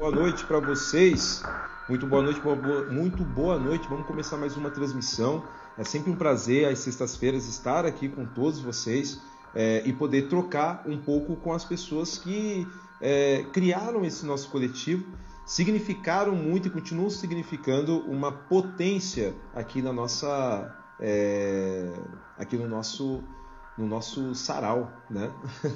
Boa noite para vocês. Muito boa noite, boa, muito boa noite. Vamos começar mais uma transmissão. É sempre um prazer às sextas-feiras estar aqui com todos vocês é, e poder trocar um pouco com as pessoas que é, criaram esse nosso coletivo, significaram muito e continuam significando uma potência aqui na nossa, é, aqui no nosso, no nosso sarau, né?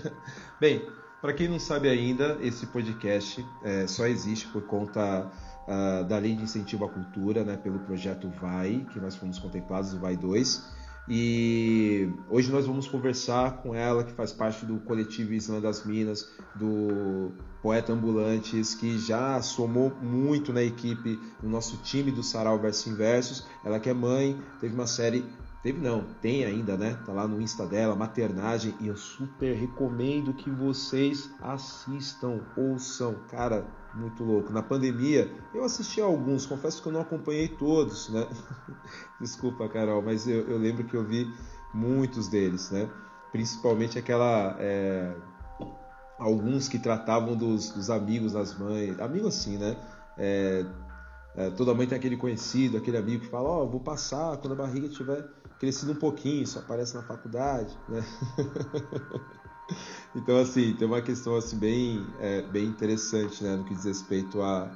Bem, para quem não sabe ainda, esse podcast é, só existe por conta uh, da Lei de Incentivo à Cultura, né, pelo projeto VAI, que nós fomos contemplados, o VAI 2. E hoje nós vamos conversar com ela, que faz parte do coletivo Islã das Minas, do Poeta Ambulantes, que já somou muito na equipe, no nosso time do Sarau Verso Inversos. Ela que é mãe, teve uma série Teve não, tem ainda, né? Tá lá no Insta dela, maternagem, e eu super recomendo que vocês assistam, ouçam. Cara, muito louco. Na pandemia, eu assisti a alguns, confesso que eu não acompanhei todos, né? Desculpa, Carol, mas eu, eu, lembro que eu vi muitos deles, né? Principalmente aquela. É, alguns que tratavam dos, dos, amigos das mães, amigo assim, né? É, é, toda mãe tem aquele conhecido, aquele amigo que fala: Ó, oh, vou passar quando a barriga estiver crescido um pouquinho, só aparece na faculdade, né? então, assim, tem uma questão assim, bem, é, bem interessante né, no que diz respeito a,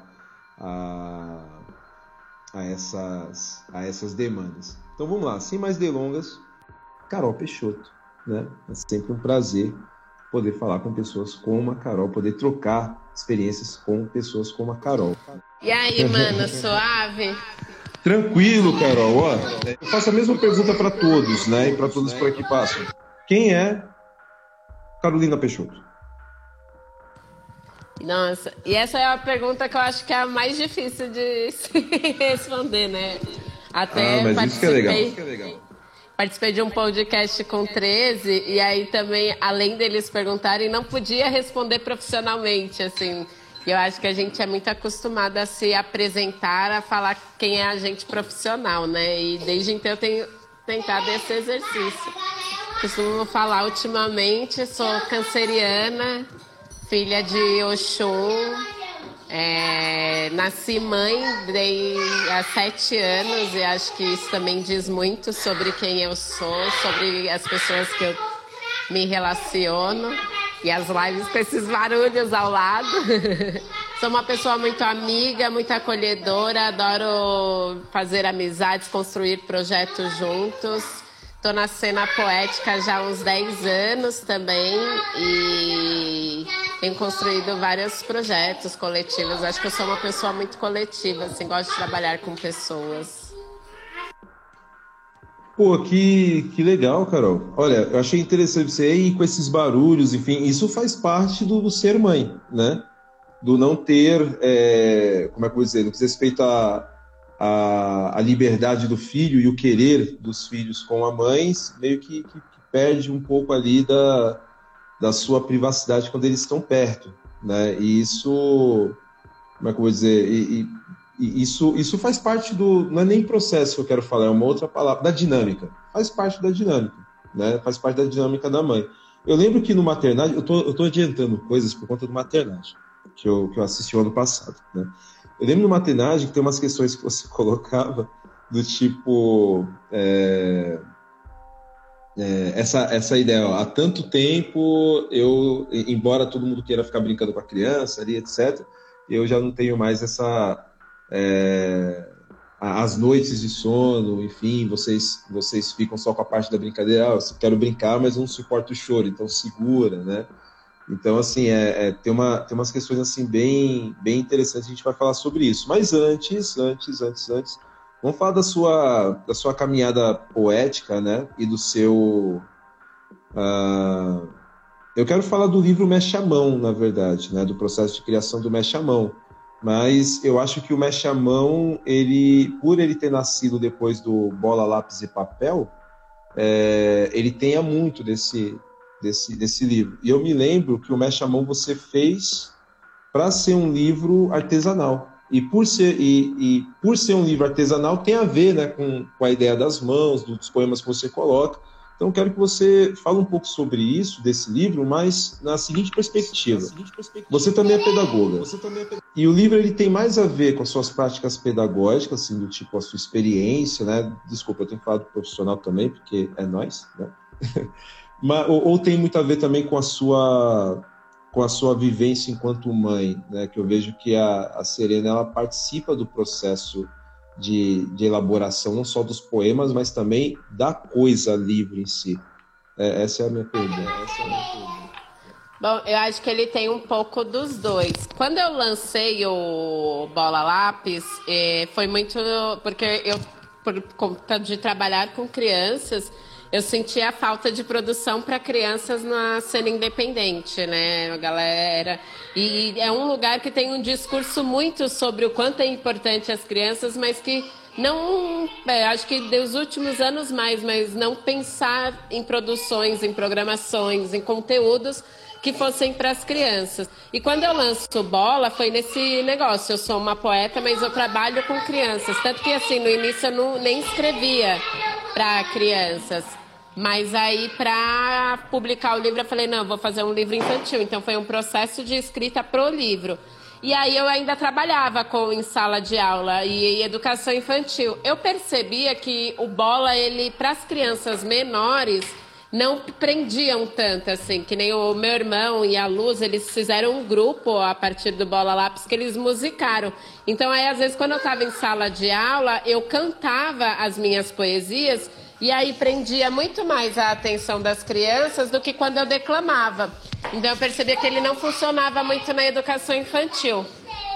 a, a, essas, a essas demandas. Então, vamos lá, sem mais delongas, Carol Peixoto. Né? É sempre um prazer poder falar com pessoas como a Carol, poder trocar experiências com pessoas como a Carol. E aí, mano, suave? Tranquilo, Carol. Ó, eu faço a mesma pergunta para todos, né? E para todos por aqui passam. Quem é Carolina Peixoto? Nossa, e essa é a pergunta que eu acho que é a mais difícil de se responder, né? Até ah, mas é legal. Isso que é legal. Participei de um podcast com 13 e aí também, além deles perguntarem, não podia responder profissionalmente, assim. Eu acho que a gente é muito acostumado a se apresentar, a falar quem é a gente profissional, né? E desde então eu tenho tentado esse exercício. Costumo falar ultimamente, sou canceriana, filha de Oxum, é, nasci mãe dei há sete anos e acho que isso também diz muito sobre quem eu sou, sobre as pessoas que eu me relaciono. E as lives com esses barulhos ao lado. Sou uma pessoa muito amiga, muito acolhedora, adoro fazer amizades, construir projetos juntos. Estou na cena poética já há uns 10 anos também e tenho construído vários projetos coletivos. Acho que eu sou uma pessoa muito coletiva, assim, gosto de trabalhar com pessoas. Pô, que, que legal, Carol. Olha, eu achei interessante você aí com esses barulhos, enfim, isso faz parte do, do ser mãe, né? Do não ter, é, como é que eu vou dizer, no que diz respeito à a, a, liberdade do filho e o querer dos filhos com a mãe, meio que, que, que, perde um pouco ali da, da sua privacidade quando eles estão perto, né? E isso, como é que eu vou dizer, e, e isso, isso faz parte do. Não é nem processo que eu quero falar, é uma outra palavra, da dinâmica. Faz parte da dinâmica, né? Faz parte da dinâmica da mãe. Eu lembro que no maternagem, eu tô, eu tô adiantando coisas por conta do maternagem, que eu, que eu assisti o ano passado, né? Eu lembro no maternagem que tem umas questões que você colocava do tipo. É, é, essa, essa ideia, ó, há tanto tempo eu, embora todo mundo queira ficar brincando com a criança ali, etc., eu já não tenho mais essa, é, as noites de sono, enfim, vocês vocês ficam só com a parte da brincadeira, ah, eu quero brincar, mas não suporto o choro, então segura, né? Então, assim, é, é, tem, uma, tem umas questões assim bem, bem interessantes, a gente vai falar sobre isso. Mas antes, antes, antes, antes, vamos falar da sua, da sua caminhada poética, né? E do seu... Uh, eu quero falar do livro Mexe a Mão, na verdade, né? Do processo de criação do Mexe a Mão. Mas eu acho que o Mexe a Mão, ele, por ele ter nascido depois do Bola, Lápis e Papel, é, ele tenha muito desse, desse, desse livro. E eu me lembro que o Mexe a Mão você fez para ser um livro artesanal. E por ser, e, e, por ser um livro artesanal, tem a ver né, com, com a ideia das mãos, dos poemas que você coloca. Então, quero que você fale um pouco sobre isso, desse livro, mas na seguinte perspectiva. Você também é pedagoga. E o livro ele tem mais a ver com as suas práticas pedagógicas, assim, do tipo a sua experiência, né? Desculpa, eu tenho falado profissional também, porque é nós, né? mas, ou, ou, tem muito a ver também com a sua com a sua vivência enquanto mãe, né? Que eu vejo que a, a Serena ela participa do processo de, de elaboração não só dos poemas, mas também da coisa livre em si. É, essa é a minha pergunta. Essa é a minha pergunta. Bom, eu acho que ele tem um pouco dos dois. Quando eu lancei o Bola Lápis, eh, foi muito porque eu, por conta de trabalhar com crianças, eu senti a falta de produção para crianças na cena independente, né, galera? E é um lugar que tem um discurso muito sobre o quanto é importante as crianças, mas que não, é, acho que dos últimos anos mais, mas não pensar em produções, em programações, em conteúdos que fossem para as crianças. E quando eu lanço bola, foi nesse negócio. Eu sou uma poeta, mas eu trabalho com crianças. Tanto que, assim, no início eu não, nem escrevia para crianças. Mas aí, para publicar o livro, eu falei: não, vou fazer um livro infantil. Então, foi um processo de escrita pro livro. E aí, eu ainda trabalhava com em sala de aula e, educação infantil. Eu percebia que o bola, ele, para as crianças menores não prendiam tanto, assim, que nem o meu irmão e a Luz, eles fizeram um grupo a partir do Bola Lápis que eles musicaram. Então, aí, às vezes, quando eu estava em sala de aula, eu cantava as minhas poesias e aí prendia muito mais a atenção das crianças do que quando eu declamava. Então, eu percebia que ele não funcionava muito na educação infantil.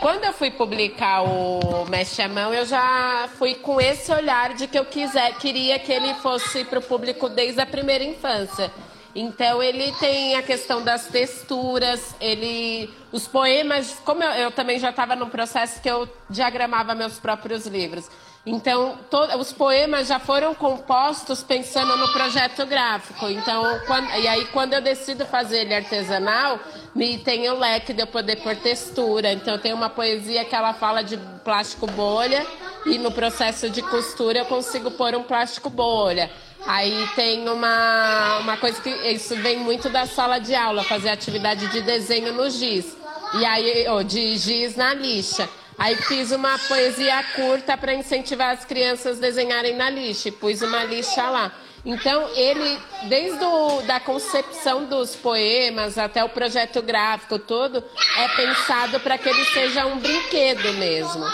Quando eu fui publicar o Mexe a Mão, eu já fui com esse olhar de que eu quiser, queria que ele fosse para o público desde a primeira infância. Então ele tem a questão das texturas, ele, os poemas, como eu, eu também já estava num processo que eu diagramava meus próprios livros. Então, to, os poemas já foram compostos pensando no projeto gráfico. Então, quando, e aí, quando eu decido fazer ele artesanal, me tem o leque de eu poder pôr textura. Então, tem uma poesia que ela fala de plástico bolha, e no processo de costura eu consigo pôr um plástico bolha. Aí tem uma, uma coisa que isso vem muito da sala de aula, fazer atividade de desenho no giz. E aí, oh, de giz na lixa. Aí fiz uma poesia curta para incentivar as crianças a desenharem na lixa pus uma lixa lá. Então, ele, desde o, da concepção dos poemas até o projeto gráfico todo, é pensado para que ele seja um brinquedo mesmo.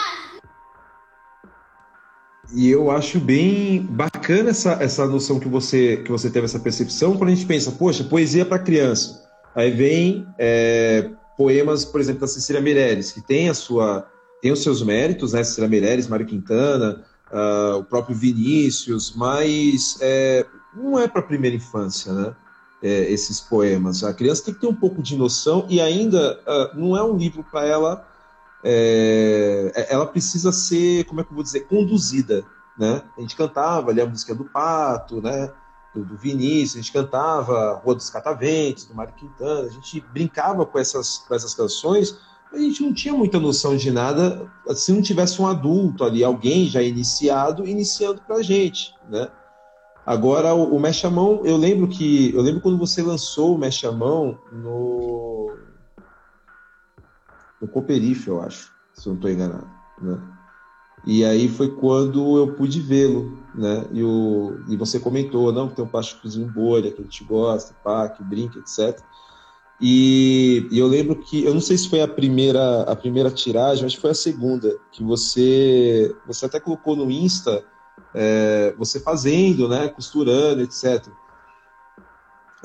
E eu acho bem bacana essa, essa noção que você, que você teve, essa percepção, quando a gente pensa, poxa, poesia para criança. Aí vem é, poemas, por exemplo, da Cecília Meirelles, que tem a sua tem os seus méritos, né? Cecília Meirelles, Mário Quintana, uh, o próprio Vinícius, mas é, não é para a primeira infância, né? É, esses poemas. A criança tem que ter um pouco de noção e ainda uh, não é um livro para ela. É, é, ela precisa ser, como é que eu vou dizer, conduzida, né? A gente cantava ali a música do Pato, né? Do, do Vinícius, a gente cantava Rua dos Cataventos, do Mário Quintana, a gente brincava com essas, com essas canções a gente não tinha muita noção de nada se não tivesse um adulto ali, alguém já iniciado, iniciando para a gente, né? Agora, o, o eu lembro que. Eu lembro quando você lançou o Mexe no. No Coperife, eu acho, se eu não estou enganado, né? E aí foi quando eu pude vê-lo, né? E, o, e você comentou, não, que tem um plásticozinho bolha, que a gente gosta, pá, que brinca, etc. E, e, eu lembro que, eu não sei se foi a primeira, a primeira tiragem, mas foi a segunda, que você, você até colocou no Insta, é, você fazendo, né, costurando, etc.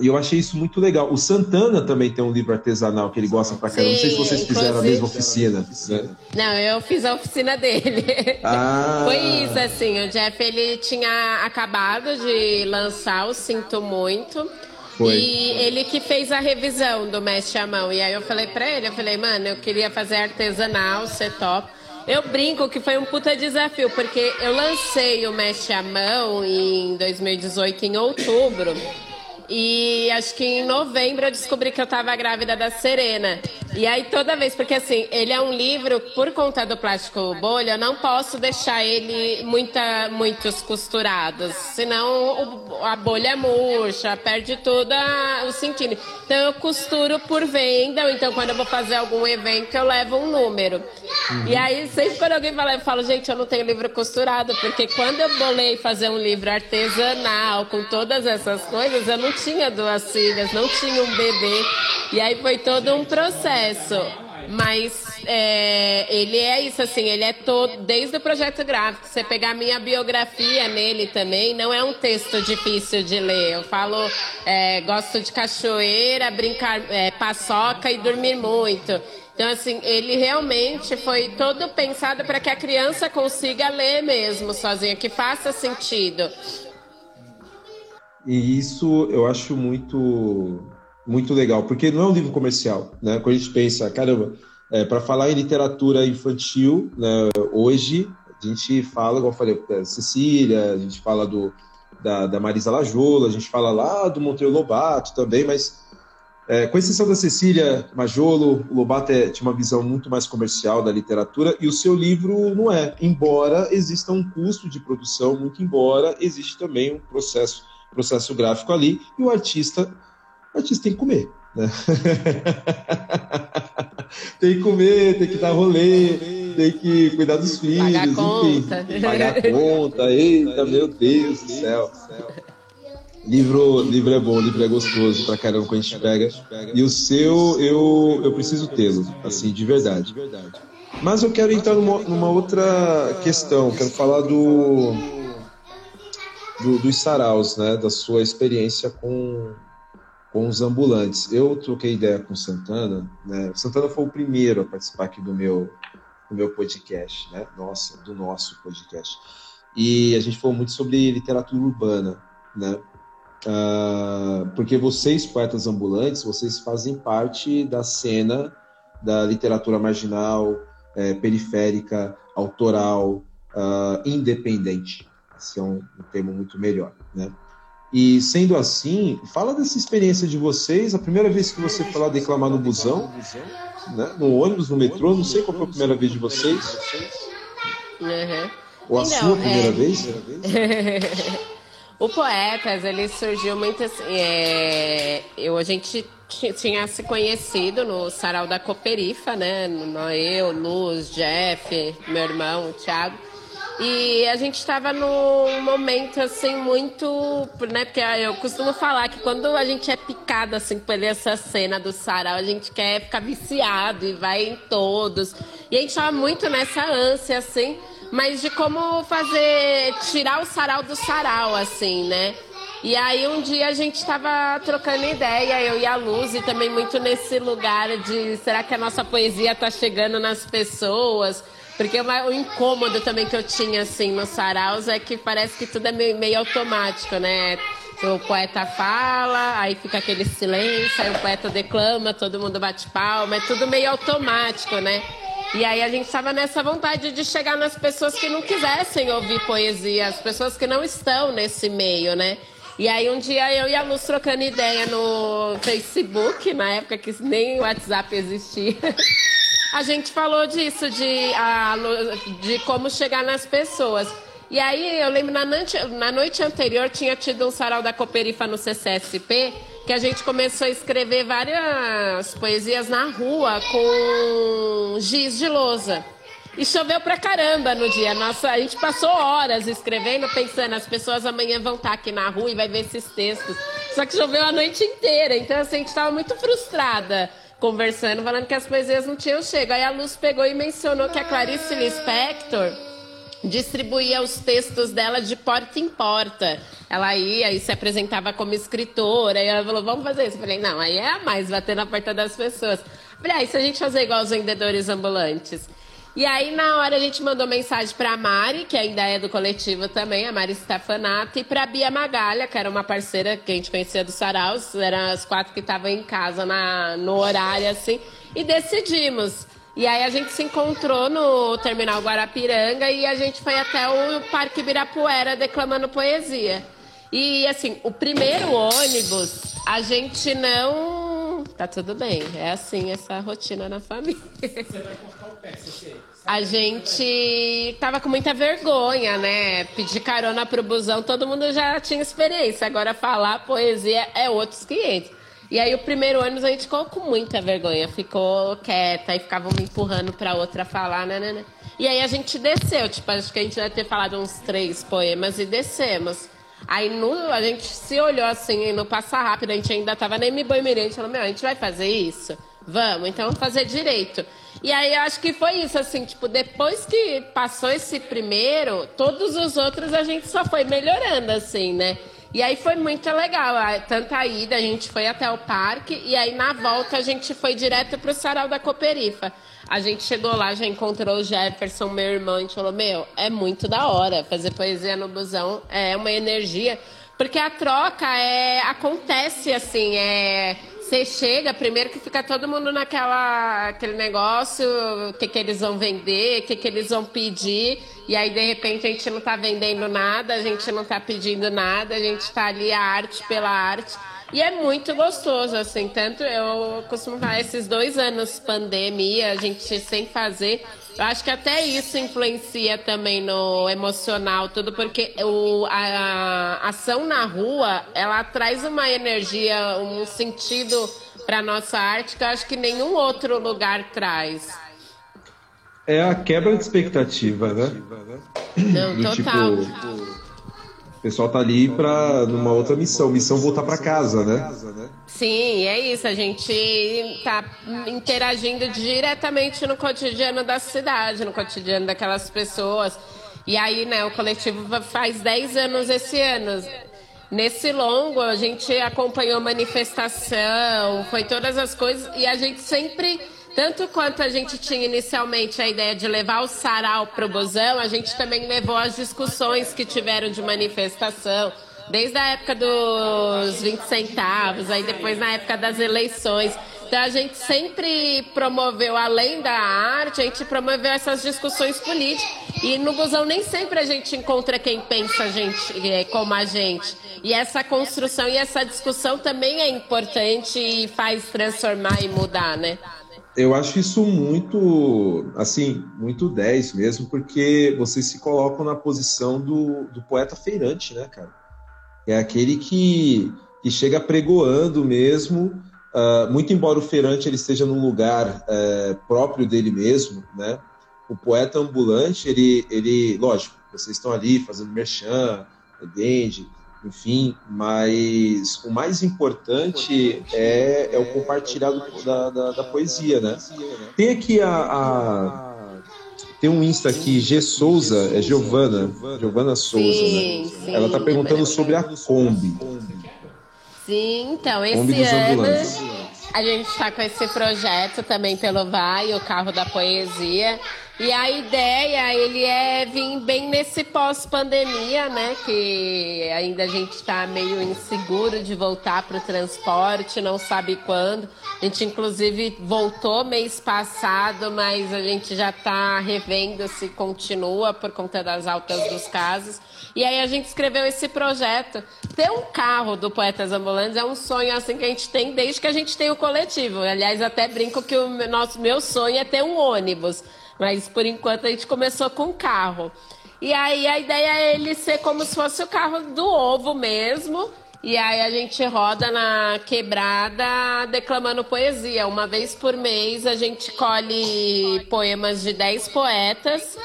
E eu achei isso muito legal. O Santana também tem um livro artesanal que ele gosta pra caramba. Não sei se vocês fizeram a mesma oficina. Né? Não, eu fiz a oficina dele. Ah. Foi isso, assim. O Jeff, ele tinha acabado de lançar o Sinto Muito. Foi. E ele que fez a revisão do Mestre à Mão. E aí eu falei pra ele, eu falei, mano, eu queria fazer artesanal, ser top. Eu brinco que foi um puta desafio, porque eu lancei o Mestre à Mão em 2018, em outubro. E acho que em novembro eu descobri que eu tava grávida da Serena. E aí toda vez, porque assim, ele é um livro, por conta do plástico bolha, eu não posso deixar ele muita, muitos costurados, senão o, a bolha murcha, perde todo o sentido. Então eu costuro por venda, ou então quando eu vou fazer algum evento eu levo um número. Uhum. E aí sempre quando alguém fala, eu falo, gente, eu não tenho livro costurado, porque quando eu bolei fazer um livro artesanal com todas essas coisas, eu não tinha duas filhas, não tinha um bebê. E aí foi todo um processo. Mas é, ele é isso, assim, ele é todo, desde o projeto gráfico. Você pegar minha biografia nele também, não é um texto difícil de ler. Eu falo, é, gosto de cachoeira, brincar, é, paçoca e dormir muito. Então, assim, ele realmente foi todo pensado para que a criança consiga ler mesmo sozinha, que faça sentido. E isso eu acho muito muito legal, porque não é um livro comercial, né? Quando a gente pensa, caramba, é, para falar em literatura infantil, né, hoje a gente fala, como eu falei, da Cecília, a gente fala do, da, da Marisa Lajola, a gente fala lá do Monteiro Lobato também, mas é, com exceção da Cecília Majolo, o Lobato é, tinha uma visão muito mais comercial da literatura e o seu livro não é, embora exista um custo de produção, muito embora existe também um processo, processo gráfico ali e o artista o artista tem que comer. Né? tem que comer, tem que dar rolê, tem que cuidar dos filhos, pagar enfim, conta. pagar conta. Eita, meu Deus do céu. Livro, livro é bom, livro é gostoso pra caramba quando a gente pega. E o seu, eu, eu preciso tê-lo, assim, de verdade. Mas eu quero entrar numa, numa outra questão. Quero falar do, do, dos saraus, né? Da sua experiência com, com os ambulantes. Eu troquei ideia com o Santana, né? O Santana foi o primeiro a participar aqui do meu, do meu podcast, né? Nossa, do nosso podcast. E a gente falou muito sobre literatura urbana, né? Uh, porque vocês, poetas ambulantes, vocês fazem parte da cena da literatura marginal, é, periférica, autoral, uh, independente. Esse é um, um termo muito melhor, né? E sendo assim, fala dessa experiência de vocês, a primeira vez que você foi lá declamar no busão, né? no ônibus, no metrô, não sei qual foi a primeira vez de vocês. Uhum. Ou a não, sua primeira é... vez? o Poetas, ele surgiu muito assim. É... Eu, a gente tinha se conhecido no sarau da Coperifa, né? Eu, Luz, Jeff, meu irmão, o Thiago. E a gente estava num momento assim muito, né? Porque eu costumo falar que quando a gente é picado assim por essa cena do sarau, a gente quer ficar viciado e vai em todos. E a gente estava muito nessa ânsia assim, mas de como fazer tirar o sarau do sarau assim, né? E aí um dia a gente estava trocando ideia, eu e a Luz, e também muito nesse lugar de será que a nossa poesia está chegando nas pessoas? Porque o incômodo também que eu tinha, assim, no saraus é que parece que tudo é meio, meio automático, né? O poeta fala, aí fica aquele silêncio, aí o poeta declama, todo mundo bate palma, é tudo meio automático, né? E aí a gente estava nessa vontade de chegar nas pessoas que não quisessem ouvir poesia, as pessoas que não estão nesse meio, né? E aí um dia eu e a Luz trocando ideia no Facebook, na época que nem o WhatsApp existia. a gente falou disso, de, a, de como chegar nas pessoas. E aí eu lembro, na noite, na noite anterior tinha tido um sarau da Coperifa no CCSP, que a gente começou a escrever várias poesias na rua com giz de lousa. E choveu pra caramba no dia. Nossa, a gente passou horas escrevendo, pensando, as pessoas amanhã vão estar aqui na rua e vai ver esses textos. Só que choveu a noite inteira, então assim, a gente estava muito frustrada conversando, falando que as poesias não tinham chego. Aí a Luz pegou e mencionou que a Clarice Lispector distribuía os textos dela de porta em porta. Ela ia e se apresentava como escritora, e ela falou, vamos fazer isso. Eu falei, não, aí é a mais, bater na porta das pessoas. Eu falei, ah, e se a gente fazer igual os vendedores ambulantes? E aí, na hora, a gente mandou mensagem para a Mari, que ainda é do coletivo também, a Mari Stefanato, e para a Bia Magalha, que era uma parceira que a gente conhecia do Saraus, eram as quatro que estavam em casa na, no horário, assim, e decidimos. E aí a gente se encontrou no Terminal Guarapiranga e a gente foi até o Parque Ibirapuera declamando poesia. E assim, o primeiro ônibus, a gente não tá tudo bem. É assim essa rotina na família. Você vai cortar a gente tava com muita vergonha, né? Pedir carona pro busão, todo mundo já tinha experiência. Agora falar poesia é outros 500. E aí o primeiro ano a gente ficou com muita vergonha, ficou quieta e ficavam me empurrando pra outra falar, né, né, né. E aí a gente desceu, tipo, acho que a gente deve ter falado uns três poemas e descemos. Aí no, a gente se olhou assim, no passar rápido, a gente ainda tava nem me boi mirante, falou, meu, a gente vai fazer isso? Vamos, então fazer direito. E aí eu acho que foi isso, assim, tipo, depois que passou esse primeiro, todos os outros a gente só foi melhorando, assim, né? E aí foi muito legal. Tanto a ida, a gente foi até o parque, e aí na volta a gente foi direto pro Sarau da Cooperifa. A gente chegou lá, já encontrou o Jefferson, meu irmão, e falou: Meu, é muito da hora fazer poesia no busão, é uma energia. Porque a troca é, acontece assim, é você chega, primeiro que fica todo mundo naquela aquele negócio, o que, que eles vão vender, o que, que eles vão pedir, e aí de repente a gente não está vendendo nada, a gente não está pedindo nada, a gente está ali a arte pela arte. E é muito gostoso, assim, tanto eu costumo falar, esses dois anos pandemia, a gente sem fazer, eu acho que até isso influencia também no emocional, tudo, porque o, a, a ação na rua, ela traz uma energia, um sentido para nossa arte que eu acho que nenhum outro lugar traz. É a quebra de expectativa, né? Não, Do total. Tipo, pessoal tá ali para numa outra missão, missão voltar para casa, né? Sim, é isso. A gente tá interagindo diretamente no cotidiano da cidade, no cotidiano daquelas pessoas. E aí, né, o coletivo faz 10 anos esse ano. Nesse longo, a gente acompanhou manifestação, foi todas as coisas, e a gente sempre tanto quanto a gente tinha inicialmente a ideia de levar o sarau para o busão, a gente também levou as discussões que tiveram de manifestação, desde a época dos 20 centavos, aí depois na época das eleições. Então a gente sempre promoveu, além da arte, a gente promoveu essas discussões políticas. E no busão nem sempre a gente encontra quem pensa a gente, é, como a gente. E essa construção e essa discussão também é importante e faz transformar e mudar, né? Eu acho isso muito, assim, muito 10 mesmo, porque vocês se colocam na posição do, do poeta feirante, né, cara? É aquele que, que chega pregoando mesmo, uh, muito embora o feirante ele esteja num lugar uh, próprio dele mesmo, né? O poeta ambulante, ele, ele, lógico, vocês estão ali fazendo merchan, vende, enfim, mas o mais importante é, é o compartilhar da, da, da, poesia, né? Tem aqui a, a, tem um Insta aqui, G Souza, é Giovana, Giovana Souza, sim, né? Sim, Ela tá perguntando sobre a Kombi. Sim, então, esse Kombi ano a gente está com esse projeto também pelo Vai, o carro da poesia. E a ideia, ele é vir bem nesse pós-pandemia, né? Que ainda a gente está meio inseguro de voltar para o transporte, não sabe quando. A gente, inclusive, voltou mês passado, mas a gente já está revendo se continua por conta das altas dos casos. E aí a gente escreveu esse projeto. Ter um carro do Poetas Ambulantes é um sonho assim que a gente tem desde que a gente tem o coletivo. Aliás, até brinco que o nosso, meu sonho é ter um ônibus. Mas por enquanto a gente começou com carro. E aí a ideia é ele ser como se fosse o carro do ovo mesmo. E aí a gente roda na quebrada declamando poesia. Uma vez por mês a gente colhe poemas de 10 poetas.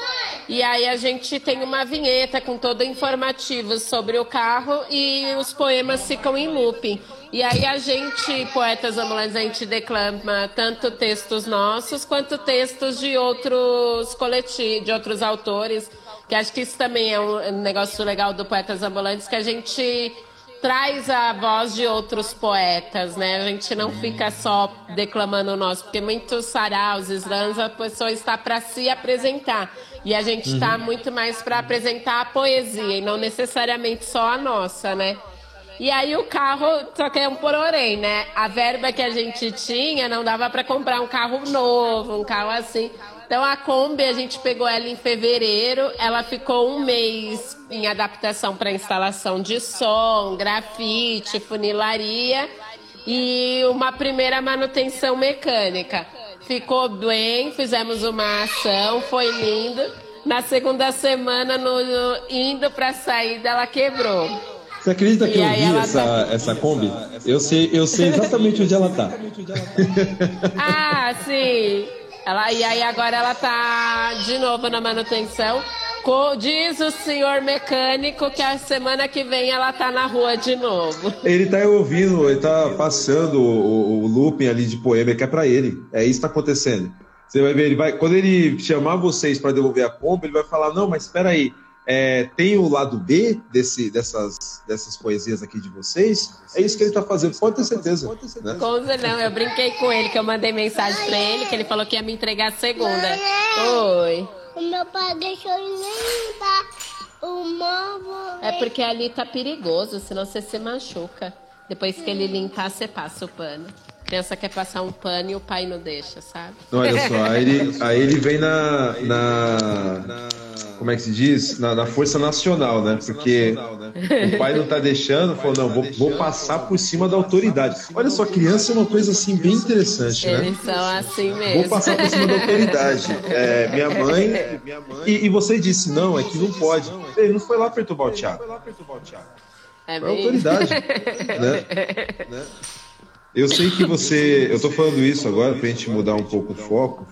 E aí a gente tem uma vinheta com todo informativo sobre o carro e os poemas ficam em looping. E aí a gente, poetas ambulantes, a gente declama tanto textos nossos quanto textos de outros coletivos, de outros autores, que acho que isso também é um negócio legal do Poetas Ambulantes, que a gente traz a voz de outros poetas, né? A gente não fica só declamando o nosso, porque muitos saraus, slams, a pessoa está para se apresentar. E a gente está uhum. muito mais para apresentar a poesia e não necessariamente só a nossa, né? E aí o carro, só que é um porém, né? A verba que a gente tinha não dava para comprar um carro novo, um carro assim. Então a Kombi a gente pegou ela em fevereiro, ela ficou um mês em adaptação para instalação de som, grafite, funilaria. e uma primeira manutenção mecânica. Ficou bem, fizemos uma ação, foi lindo. Na segunda semana, no, no indo para a saída, ela quebrou. Você acredita que eu vi essa, tá... essa Kombi? Eu sei, eu sei exatamente onde ela tá. ah, sim. Ela, e aí agora ela tá de novo na manutenção. Diz o senhor mecânico que a semana que vem ela tá na rua de novo. Ele tá ouvindo, ele tá passando o, o looping ali de poema que é para ele. É isso que tá acontecendo. Você vai ver, ele vai, quando ele chamar vocês para devolver a compra, ele vai falar: não, mas espera aí. É, tem o lado B desse, dessas, dessas poesias aqui de vocês. É isso que ele está fazendo, pode ter certeza. Né? Coisa não, eu brinquei com ele, que eu mandei mensagem para ele, que ele falou que ia me entregar segunda. Oi. O meu pai deixou limpar o móvel. É porque ali tá perigoso, senão você se machuca. Depois que ele limpar, você passa o pano. Criança quer passar um pano e o pai não deixa, sabe? Olha só, aí ele, aí ele vem na, na como é que se diz? Na, na força nacional, né? Porque o pai não tá deixando, falou, não, vou, vou passar por cima da autoridade. Olha só, criança é uma coisa assim bem interessante, né? Eles são assim mesmo. Vou passar por cima da autoridade. É, minha mãe. E, e, você disse, não, é que não pode. Ele não foi lá perturbar o Thiago. É foi a autoridade. né? né? Eu sei que você. Eu tô falando isso agora pra gente mudar um pouco o foco.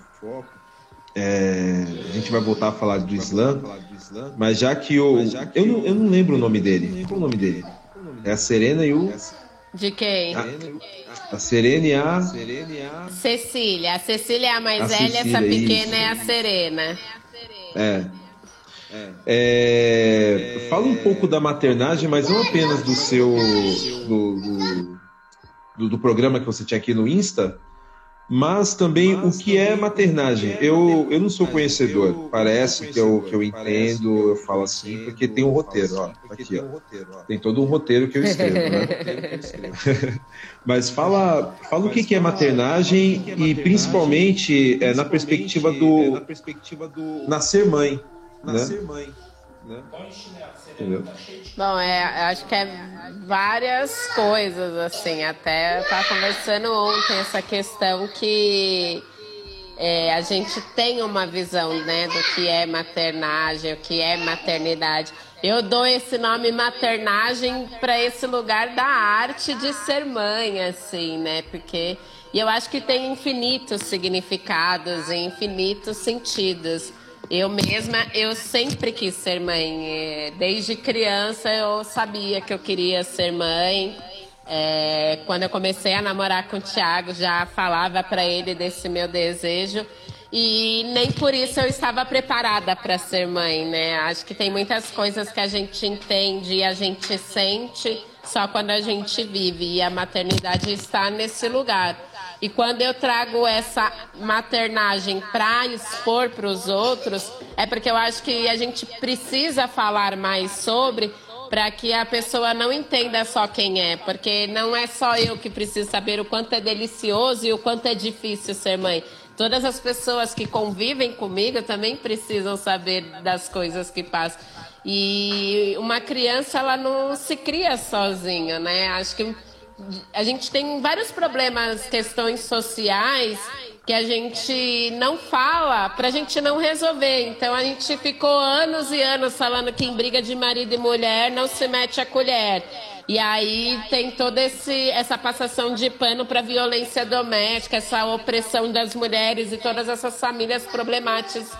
É, a gente vai voltar a falar do Islã, mas já que o. Eu não, eu não lembro o nome dele. Qual o nome dele? É a Serena e o. De quem? A, a Serena e a. Cecília. A Cecília é a mais a velha, Cecília, essa pequena isso. é a Serena. É. É, fala um pouco da maternagem, mas não apenas do seu. do, do, do, do programa que você tinha aqui no Insta, mas também mas o que é maternagem. É eu, eu não sou conhecedor, parece que eu, que eu entendo, eu falo assim, porque tem um roteiro, ó, tá aqui, ó. Tem todo um roteiro que eu escrevo, né? Mas fala, fala o que, que é maternagem e principalmente é, na perspectiva do nascer mãe, né? Né? Entendeu? Bom, é, acho que é várias coisas, assim. Até estava conversando ontem essa questão que é, a gente tem uma visão, né, do que é maternagem, o que é maternidade. Eu dou esse nome maternagem para esse lugar da arte de ser mãe, assim, né? Porque e eu acho que tem infinitos significados e infinitos sentidos. Eu mesma, eu sempre quis ser mãe. É, desde criança eu sabia que eu queria ser mãe. É, quando eu comecei a namorar com o Thiago, já falava para ele desse meu desejo. E nem por isso eu estava preparada para ser mãe, né? Acho que tem muitas coisas que a gente entende e a gente sente só quando a gente vive. E a maternidade está nesse lugar. E quando eu trago essa maternagem para expor para os outros, é porque eu acho que a gente precisa falar mais sobre para que a pessoa não entenda só quem é, porque não é só eu que preciso saber o quanto é delicioso e o quanto é difícil ser mãe. Todas as pessoas que convivem comigo também precisam saber das coisas que passam. E uma criança, ela não se cria sozinha, né? Acho que a gente tem vários problemas, questões sociais que a gente não fala para a gente não resolver. Então a gente ficou anos e anos falando que em briga de marido e mulher não se mete a colher. E aí tem toda esse, essa passação de pano para violência doméstica, essa opressão das mulheres e todas essas famílias problemáticas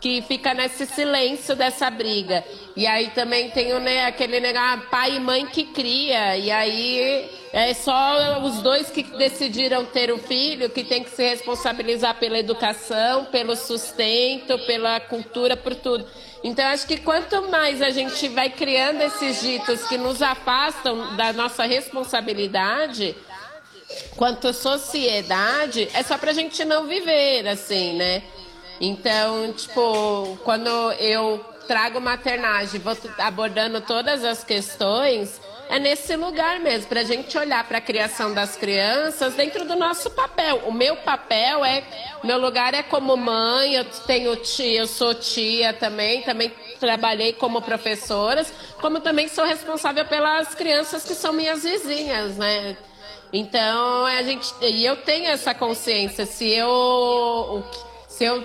que fica nesse silêncio dessa briga. E aí também tem o, né, aquele né, pai e mãe que cria, e aí é só os dois que decidiram ter o filho que tem que se responsabilizar pela educação, pelo sustento, pela cultura, por tudo. Então, acho que quanto mais a gente vai criando esses ditos que nos afastam da nossa responsabilidade, quanto sociedade, é só para a gente não viver assim, né? Então, tipo, quando eu trago maternagem, vou abordando todas as questões, é nesse lugar mesmo, para a gente olhar para a criação das crianças dentro do nosso papel. O meu papel é, meu lugar é como mãe, eu tenho tia, eu sou tia também, também trabalhei como professora, como também sou responsável pelas crianças que são minhas vizinhas, né? Então, a gente. E eu tenho essa consciência. Se eu. Se eu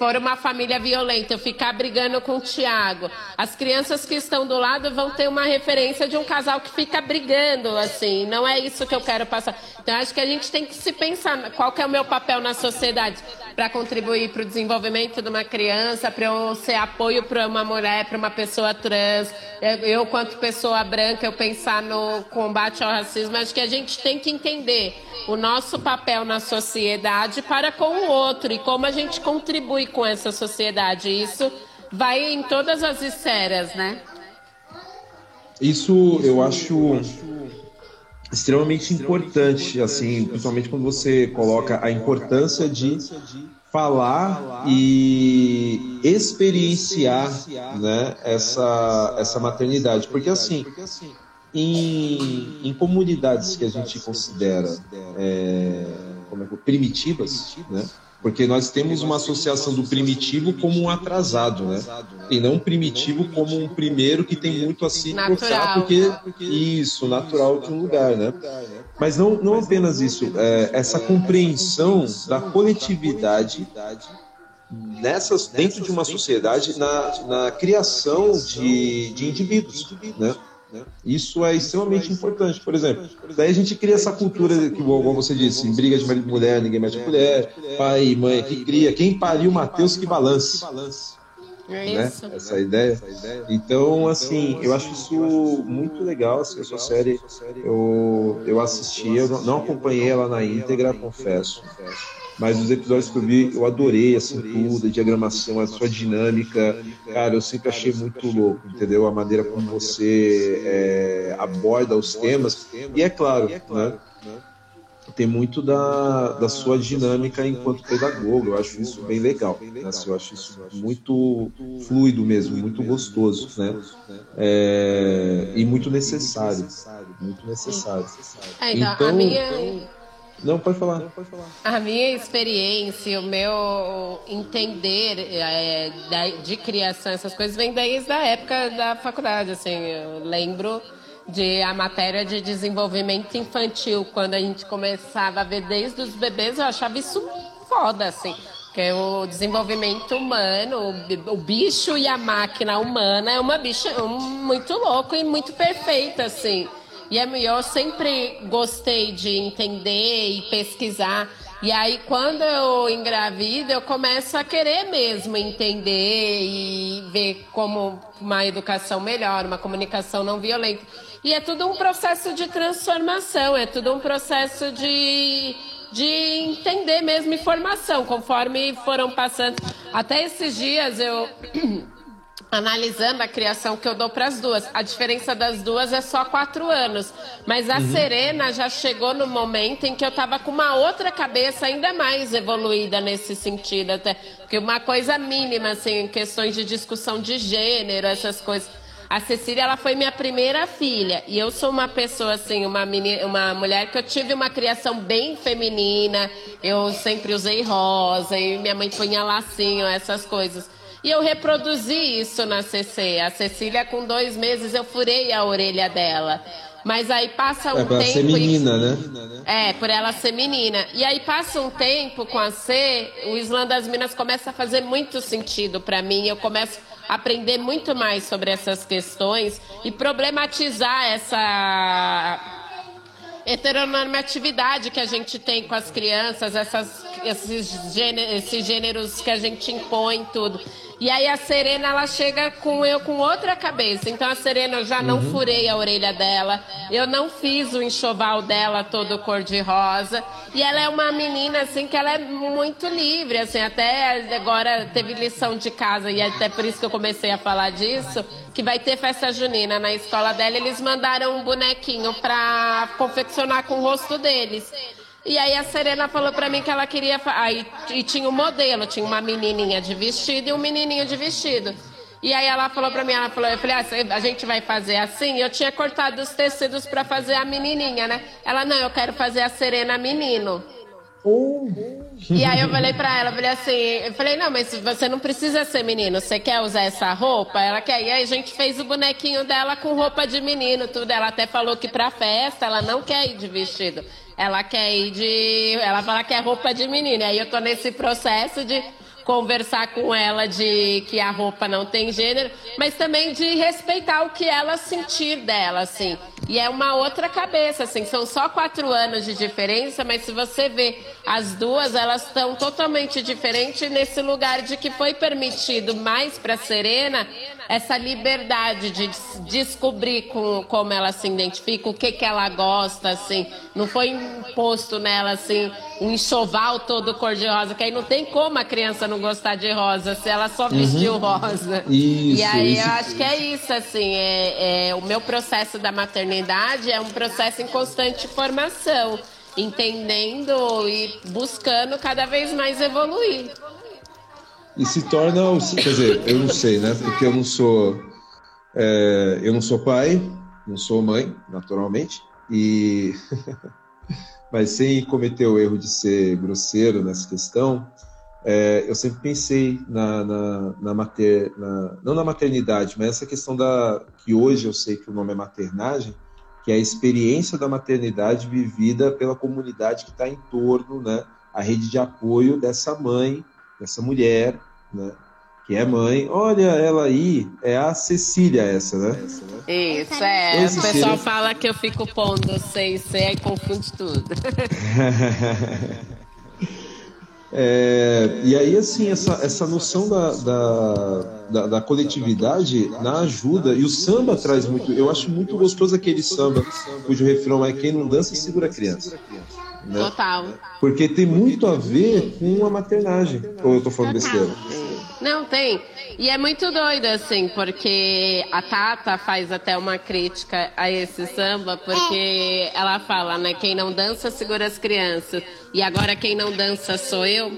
for uma família violenta, eu ficar brigando com o Tiago, as crianças que estão do lado vão ter uma referência de um casal que fica brigando, assim. Não é isso que eu quero passar. Então, acho que a gente tem que se pensar qual é o meu papel na sociedade para contribuir para o desenvolvimento de uma criança, para eu ser apoio para uma mulher, para uma pessoa trans. Eu, quanto pessoa branca, eu pensar no combate ao racismo. Acho que a gente tem que entender o nosso papel na sociedade para com o outro e como a gente contribui com essa sociedade. Isso vai em todas as esferas, né? Isso eu acho extremamente importante, assim, principalmente quando você coloca a importância de falar e experienciar, né, essa, essa maternidade, porque assim, em, em comunidades que a gente considera é, como é, primitivas, né, porque nós temos uma associação do primitivo como um atrasado, né? E não primitivo como um primeiro que tem muito a se esforçar, porque isso, natural de um lugar, né? Mas não, não apenas isso, é, essa compreensão da coletividade nessas, dentro de uma sociedade na, na criação de, de indivíduos, né? Isso é extremamente importante. Por exemplo, daí a gente cria essa cultura que, como você disse, briga de marido e mulher, ninguém mete mulher, pai e mãe que cria. Quem pariu Mateus que balance. É né? Essa ideia. Então, assim, eu acho isso muito legal. Assim, essa série eu, eu assisti, eu não acompanhei ela na íntegra, confesso. Mas os episódios que eu vi, eu adorei, assim, tudo, a diagramação, a sua dinâmica. Cara, eu sempre achei muito louco, entendeu? A maneira como você é, aborda os temas. E é claro, né? tem muito da, da sua dinâmica enquanto pedagogo. Eu acho isso bem legal. Né? Assim, eu acho isso muito fluido mesmo, muito gostoso, né? É, e muito necessário. Muito necessário. É, então, então. Não, pode falar. Não, pode falar. A minha experiência, o meu entender é, de criação, essas coisas, vem desde a época da faculdade. Assim, eu lembro de a matéria de desenvolvimento infantil, quando a gente começava a ver desde os bebês, eu achava isso foda, assim. Porque o desenvolvimento humano, o bicho e a máquina humana é uma bicha muito louco e muito perfeita, assim. E é eu sempre gostei de entender e pesquisar. E aí, quando eu engravido, eu começo a querer mesmo entender e ver como uma educação melhor, uma comunicação não violenta. E é tudo um processo de transformação, é tudo um processo de, de entender mesmo informação, conforme foram passando. Até esses dias eu. Analisando a criação que eu dou para as duas. A diferença das duas é só quatro anos. Mas a uhum. Serena já chegou no momento em que eu estava com uma outra cabeça ainda mais evoluída nesse sentido. Até porque uma coisa mínima, assim, questões de discussão de gênero, essas coisas. A Cecília, ela foi minha primeira filha. E eu sou uma pessoa, assim, uma, menina, uma mulher que eu tive uma criação bem feminina. Eu sempre usei rosa e minha mãe punha lacinho, essas coisas. E eu reproduzi isso na CC. A Cecília, com dois meses, eu furei a orelha dela. Mas aí passa um é, tempo. Ser menina, e... né? É, por ela ser menina. E aí passa um tempo com a C, o Islã das Minas começa a fazer muito sentido para mim. Eu começo a aprender muito mais sobre essas questões e problematizar essa heteronormatividade que a gente tem com as crianças, essas, esses, gêneros, esses gêneros que a gente impõe tudo. E aí a Serena, ela chega com eu com outra cabeça. Então a Serena, eu já não uhum. furei a orelha dela, eu não fiz o enxoval dela todo cor-de-rosa. E ela é uma menina, assim, que ela é muito livre, assim, até agora teve lição de casa, e até por isso que eu comecei a falar disso, que vai ter festa junina na escola dela, eles mandaram um bonequinho para confeccionar com o rosto deles. E aí a Serena falou para mim que ela queria. Aí, e tinha um modelo, tinha uma menininha de vestido e um menininho de vestido. E aí ela falou para mim, ela falou, eu falei, ah, a gente vai fazer assim? Eu tinha cortado os tecidos para fazer a menininha, né? Ela, não, eu quero fazer a Serena menino. Oh, E aí eu falei pra ela, falei assim, eu falei, não, mas você não precisa ser menino, você quer usar essa roupa? Ela quer. E aí a gente fez o bonequinho dela com roupa de menino, tudo. Ela até falou que pra festa ela não quer ir de vestido. Ela quer ir de. Ela fala que é roupa de menino. E aí eu tô nesse processo de conversar com ela de que a roupa não tem gênero, mas também de respeitar o que ela sentir dela, assim. E é uma outra cabeça, assim. São só quatro anos de diferença, mas se você vê as duas, elas estão totalmente diferentes nesse lugar de que foi permitido mais para Serena essa liberdade de descobrir com, como ela se identifica, o que, que ela gosta, assim. Não foi imposto nela, assim, um enxoval todo cor-de-rosa, que aí não tem como a criança não gostar de rosa se ela só vestiu uhum. rosa. Isso, e aí isso. eu acho que é isso, assim. É, é, o meu processo da maternidade é um processo em constante formação, entendendo e buscando cada vez mais evoluir e se torna, quer dizer, eu não sei, né? Porque eu não sou, é, eu não sou pai, não sou mãe, naturalmente, e mas sem cometer o erro de ser grosseiro nessa questão, é, eu sempre pensei na, na, na, mater, na, não na maternidade, mas essa questão da que hoje eu sei que o nome é maternagem, que é a experiência da maternidade vivida pela comunidade que está em torno, né? A rede de apoio dessa mãe essa mulher, né? Que é mãe. Olha ela aí, é a Cecília essa, né? Isso, é. o pessoal fala que eu fico pondo C e C e confunde tudo. É, e aí, assim, essa, essa noção da, da, da, da, coletividade na ajuda, e o samba traz muito. Eu acho muito gostoso aquele samba cujo refrão é: quem não dança segura a criança. Né? Total. Porque tem muito a ver com a maternagem. Ou eu tô falando besteira? Não, tem. E é muito doido, assim, porque a Tata faz até uma crítica a esse samba, porque ela fala, né? Quem não dança segura as crianças. E agora quem não dança sou eu.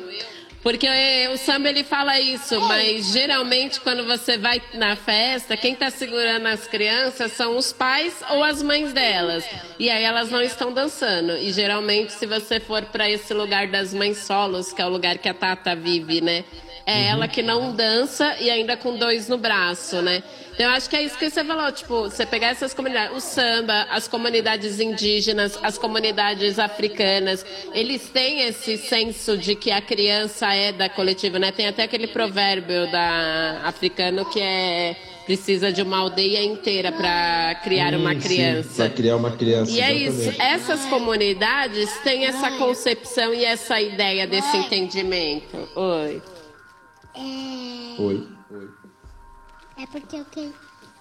Porque o samba ele fala isso, mas geralmente quando você vai na festa, quem está segurando as crianças são os pais ou as mães delas. E aí elas não estão dançando. E geralmente se você for para esse lugar das mães solos, que é o lugar que a Tata vive, né? É uhum. ela que não dança e ainda com dois no braço, né? Então, eu acho que é isso que você falou, tipo, você pegar essas comunidades, o samba, as comunidades indígenas, as comunidades africanas, eles têm esse senso de que a criança é da coletiva, né? Tem até aquele provérbio da africano que é precisa de uma aldeia inteira para criar uma criança. Para criar uma criança. E é isso. Essas comunidades têm essa concepção e essa ideia desse entendimento. Oi. É... Oi. É porque eu, que...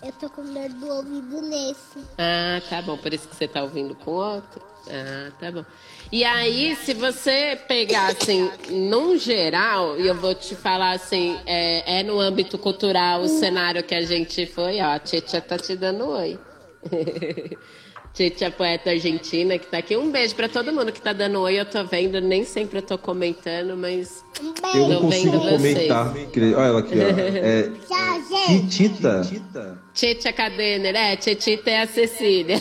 eu tô com dor do ouvido nesse. Ah, tá bom. Por isso que você tá ouvindo com outro? Ah, tá bom. E aí, se você pegar, assim, num geral, e eu vou te falar, assim, é, é no âmbito cultural o cenário que a gente foi, ó, a Tietchan tá te dando oi. Tite, a poeta argentina que tá aqui. Um beijo para todo mundo que tá dando oi. Eu tô vendo, nem sempre eu tô comentando, mas. Eu não consigo comentar. Olha ela aqui, ó. É, Titita. Tita Cadener, é. Titita é a Cecília.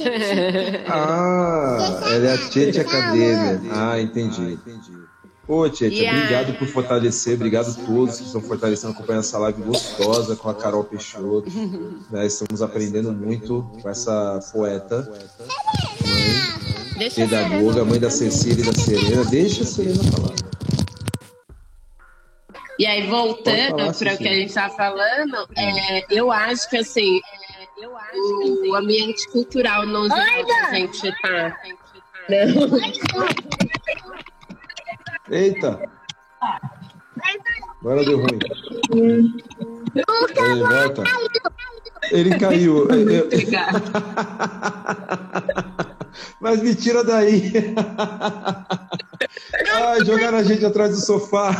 Ah, ela é a Tita Cadener. Ah, entendi. Ô, Tietchan, yeah. obrigado por fortalecer, obrigado a todos que estão fortalecendo, acompanhando essa live gostosa com a Carol Peixoto. né, estamos aprendendo muito com essa poeta, mãe, pedagoga, mãe da Cecília e da Serena. Deixa a Serena falar. E aí, voltando para o que a gente estava falando, é, eu acho que assim, o ambiente cultural no geral que a gente está. Eita! Agora deu ruim. Aí, volta. Ele caiu. Mas me tira daí. Ai, jogaram a gente atrás do sofá.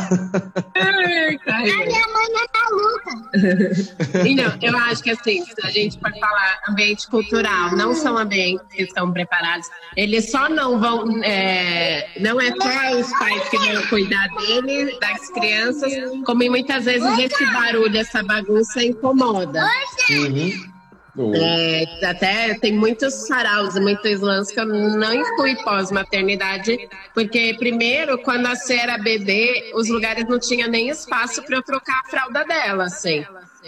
Ai, a minha mãe é maluca. Então, eu acho que assim, se a gente for falar ambiente cultural, não são ambientes que estão preparados. Eles só não vão. É, não é só os pais que vão cuidar dele, das crianças, como muitas vezes esse barulho, essa bagunça incomoda. Uhum. É, até tem muitos saraus e muitos slams que eu não fui pós-maternidade, porque primeiro, quando a C era bebê, os lugares não tinha nem espaço para eu trocar a fralda dela, assim.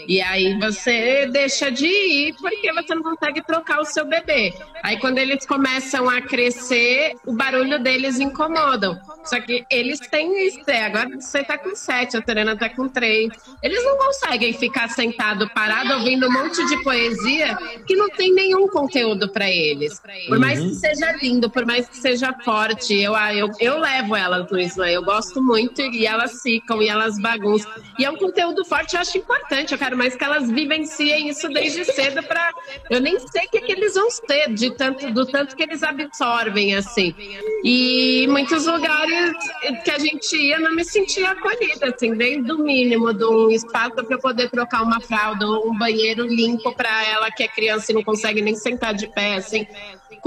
E aí você deixa de ir porque você não consegue trocar o seu bebê. Aí quando eles começam a crescer, o barulho deles incomodam. Só que eles têm isso. É, agora você tá com sete, a Terena tá com três. Eles não conseguem ficar sentado, parado, ouvindo um monte de poesia que não tem nenhum conteúdo para eles. Por mais que uhum. seja lindo, por mais que seja forte, eu, eu, eu levo elas no Islã. Eu gosto muito e elas ficam e elas bagunçam. E é um conteúdo forte, eu acho importante. Eu quero mais que elas vivenciem isso desde cedo para eu nem sei o que, que, eles vão ter de tanto do tanto que eles absorvem assim. E muitos lugares que a gente ia não me sentia acolhida assim, desde o mínimo de um espaço para eu poder trocar uma fralda, um banheiro limpo para ela que é criança e não consegue nem sentar de pé assim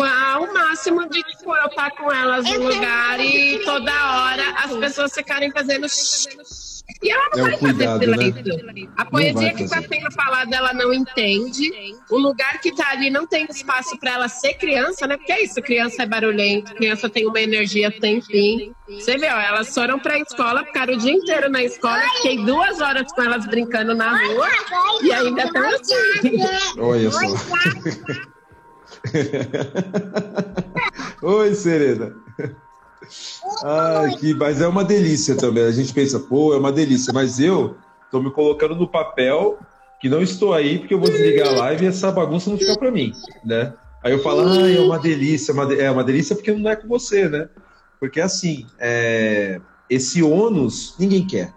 ao máximo de tipo, eu estar com elas no lugar e toda hora as pessoas ficarem fazendo e ela não é vai cuidado, fazer silêncio. Né? A poesia que está sendo falada, ela não entende. O lugar que está ali não tem espaço para ela ser criança, né? Porque é isso, criança é barulhento, criança tem uma energia sem fim. Você viu, elas foram para a escola, ficaram o dia inteiro na escola, fiquei duas horas com elas brincando na rua e ainda estão assim. Olha só. Oi, Serena. Ai, que, mas é uma delícia também. A gente pensa, pô, é uma delícia. Mas eu tô me colocando no papel que não estou aí porque eu vou desligar a live e essa bagunça não fica para mim, né? Aí eu falo, ah, é uma delícia, é uma delícia porque não é com você, né? Porque assim, é... esse ônus ninguém quer,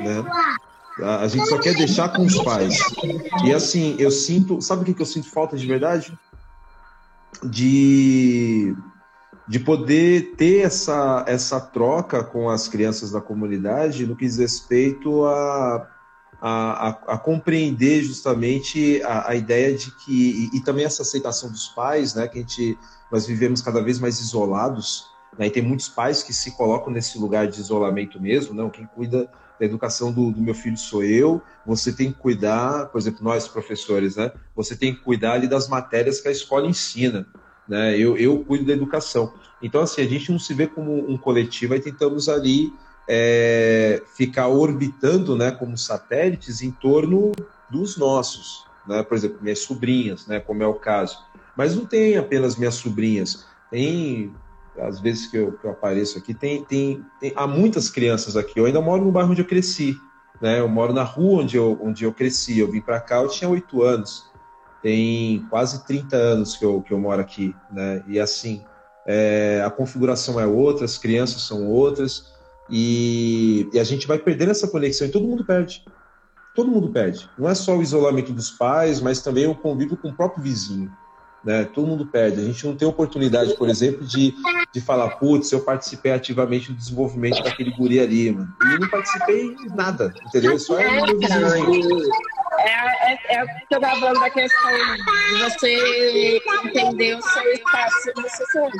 né? A gente só quer deixar com os pais. E assim, eu sinto, sabe o que eu sinto falta de verdade? De de poder ter essa, essa troca com as crianças da comunidade no que diz respeito a, a, a, a compreender justamente a, a, ideia de que, e, e, também essa aceitação dos pais, né, que a gente, nós vivemos cada vez mais isolados, né, e tem muitos pais que se colocam nesse lugar de isolamento mesmo, não, quem cuida da educação do, do, meu filho sou eu, você tem que cuidar, por exemplo, nós professores, né? Você tem que cuidar ali das matérias que a escola ensina né? Eu, eu cuido da educação. Então, assim, a gente não se vê como um coletivo, aí tentamos ali é, ficar orbitando, né, como satélites em torno dos nossos, né? Por exemplo, minhas sobrinhas, né, como é o caso. Mas não tem apenas minhas sobrinhas, tem às vezes que eu, que eu apareço aqui, tem, tem, tem, há muitas crianças aqui. Eu ainda moro no bairro onde eu cresci, né? Eu moro na rua onde eu, onde eu cresci. Eu vim para cá, eu tinha oito anos tem quase 30 anos que eu, que eu moro aqui, né? E assim, é, a configuração é outra, as crianças são outras, e, e, a gente vai perdendo essa conexão e todo mundo perde. Todo mundo perde. Não é só o isolamento dos pais, mas também o convívio com o próprio vizinho. Né? Todo mundo perde. A gente não tem oportunidade, por exemplo, de, de falar, putz, eu participei ativamente do desenvolvimento daquele guri ali, mano. E não participei nada, entendeu? Só é vizinho. É, é, é o que eu estava falando da questão de você entender o seu espaço no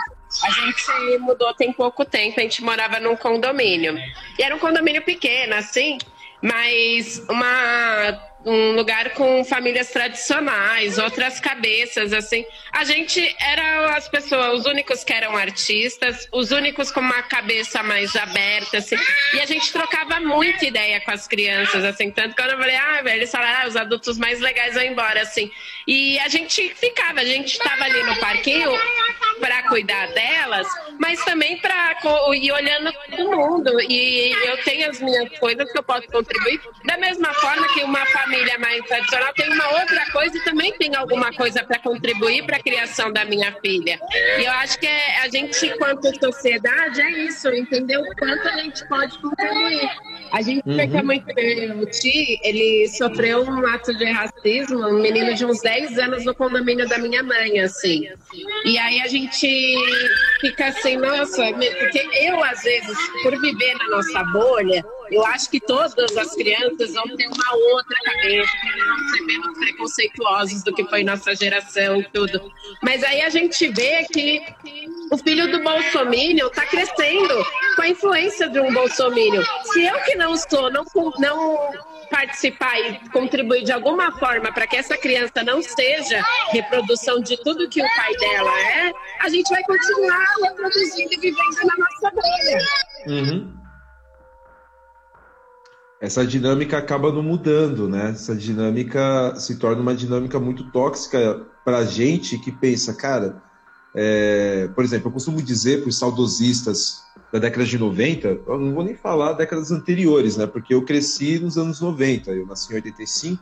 A gente mudou tem pouco tempo, a gente morava num condomínio. E era um condomínio pequeno, assim, mas uma um lugar com famílias tradicionais, outras cabeças, assim. A gente era as pessoas, os únicos que eram artistas, os únicos com uma cabeça mais aberta, assim. E a gente trocava muita ideia com as crianças, assim. Tanto que eu falei, ah, velho, eles falaram, ah, os adultos mais legais vão embora, assim. E a gente ficava, a gente estava ali no parquinho para cuidar delas, mas também para ir olhando todo mundo. E eu tenho as minhas coisas que eu posso contribuir. Da mesma forma que uma família mais tradicional tem uma outra coisa e também tem alguma coisa para contribuir para a criação da minha filha. E eu acho que é, a gente, enquanto sociedade, é isso, entender o quanto a gente pode contribuir. A gente uhum. fica muito bem. O Ti, ele sofreu um ato de racismo, um menino de uns 10 anos no condomínio da minha mãe, assim. E aí a gente fica assim, nossa, porque eu, às vezes, por viver na nossa bolha, Eu acho que todas as crianças vão ter uma outra cabeça, vão ser menos preconceituosos do que foi nossa geração, tudo. Mas aí a gente vê que o filho do Bolsonaro está crescendo com a influência de um Bolsonaro. Se eu que não sou, não, não participar e contribuir de alguma forma para que essa criança não seja reprodução de tudo que o pai dela é, a gente vai continuar reproduzindo e vivendo na nossa bolha. Uhum. Essa dinâmica acaba não mudando, né? Essa dinâmica se torna uma dinâmica muito tóxica para gente que pensa, cara. É... por exemplo, eu costumo dizer para os saudosistas da década de 90, eu não vou nem falar décadas anteriores, né? Porque eu cresci nos anos 90, eu nasci em 85.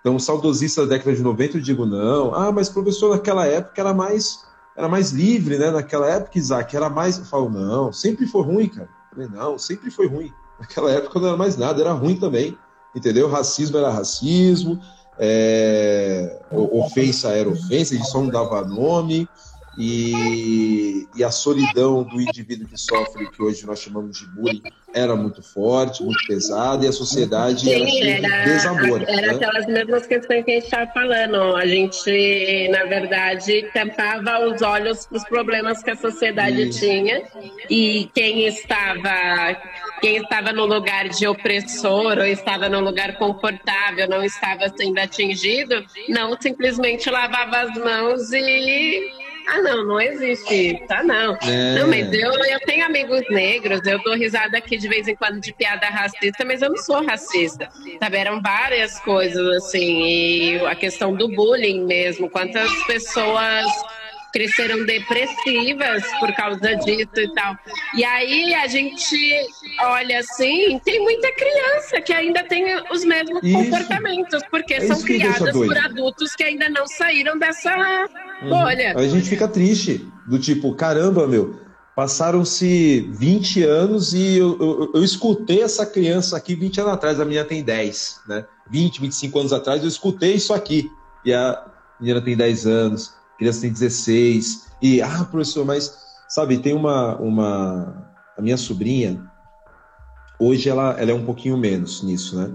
Então, saudosista da década de 90, eu digo, não, ah, mas professor, naquela época era mais, era mais livre, né? Naquela época, Isaac, era mais. Eu falo, não, sempre foi ruim, cara. Eu falei, não, sempre foi ruim. Naquela época não era mais nada, era ruim também. Entendeu? Racismo era racismo, é... ofensa era ofensa, a gente só não dava nome e, e, a solidão do indivíduo que sofre, que hoje nós chamamos de bullying, era muito forte, muito pesada, e a sociedade Sim, era cheia de desamor. Era né? aquelas mesmas questões que a gente estava falando. A gente, na verdade, tampava os olhos para os problemas que a sociedade Isso. tinha, e quem estava, quem estava no lugar de opressor ou estava no lugar confortável, não estava sendo atingido, não simplesmente lavava as mãos e ah, não, não existe. Tá, não. É. Não, mas eu, eu tenho amigos negros, eu dou risada aqui de vez em quando de piada racista, mas eu não sou racista. Sabe, eram várias coisas, assim, e a questão do bullying mesmo, quantas pessoas cresceram depressivas por causa disso e tal. E aí a gente olha assim, tem muita criança que ainda tem os mesmos isso. comportamentos, porque é são criadas por adultos que ainda não saíram dessa uhum. bolha. Aí a gente fica triste, do tipo, caramba, meu, passaram-se 20 anos e eu, eu, eu, escutei essa criança aqui 20 anos atrás, a menina tem 10, né? 20, 25 anos atrás, eu escutei isso aqui. E a menina tem 10 anos criança tem 16. E, ah, professor, mas, sabe, tem uma. uma a minha sobrinha, hoje ela, ela é um pouquinho menos nisso, né?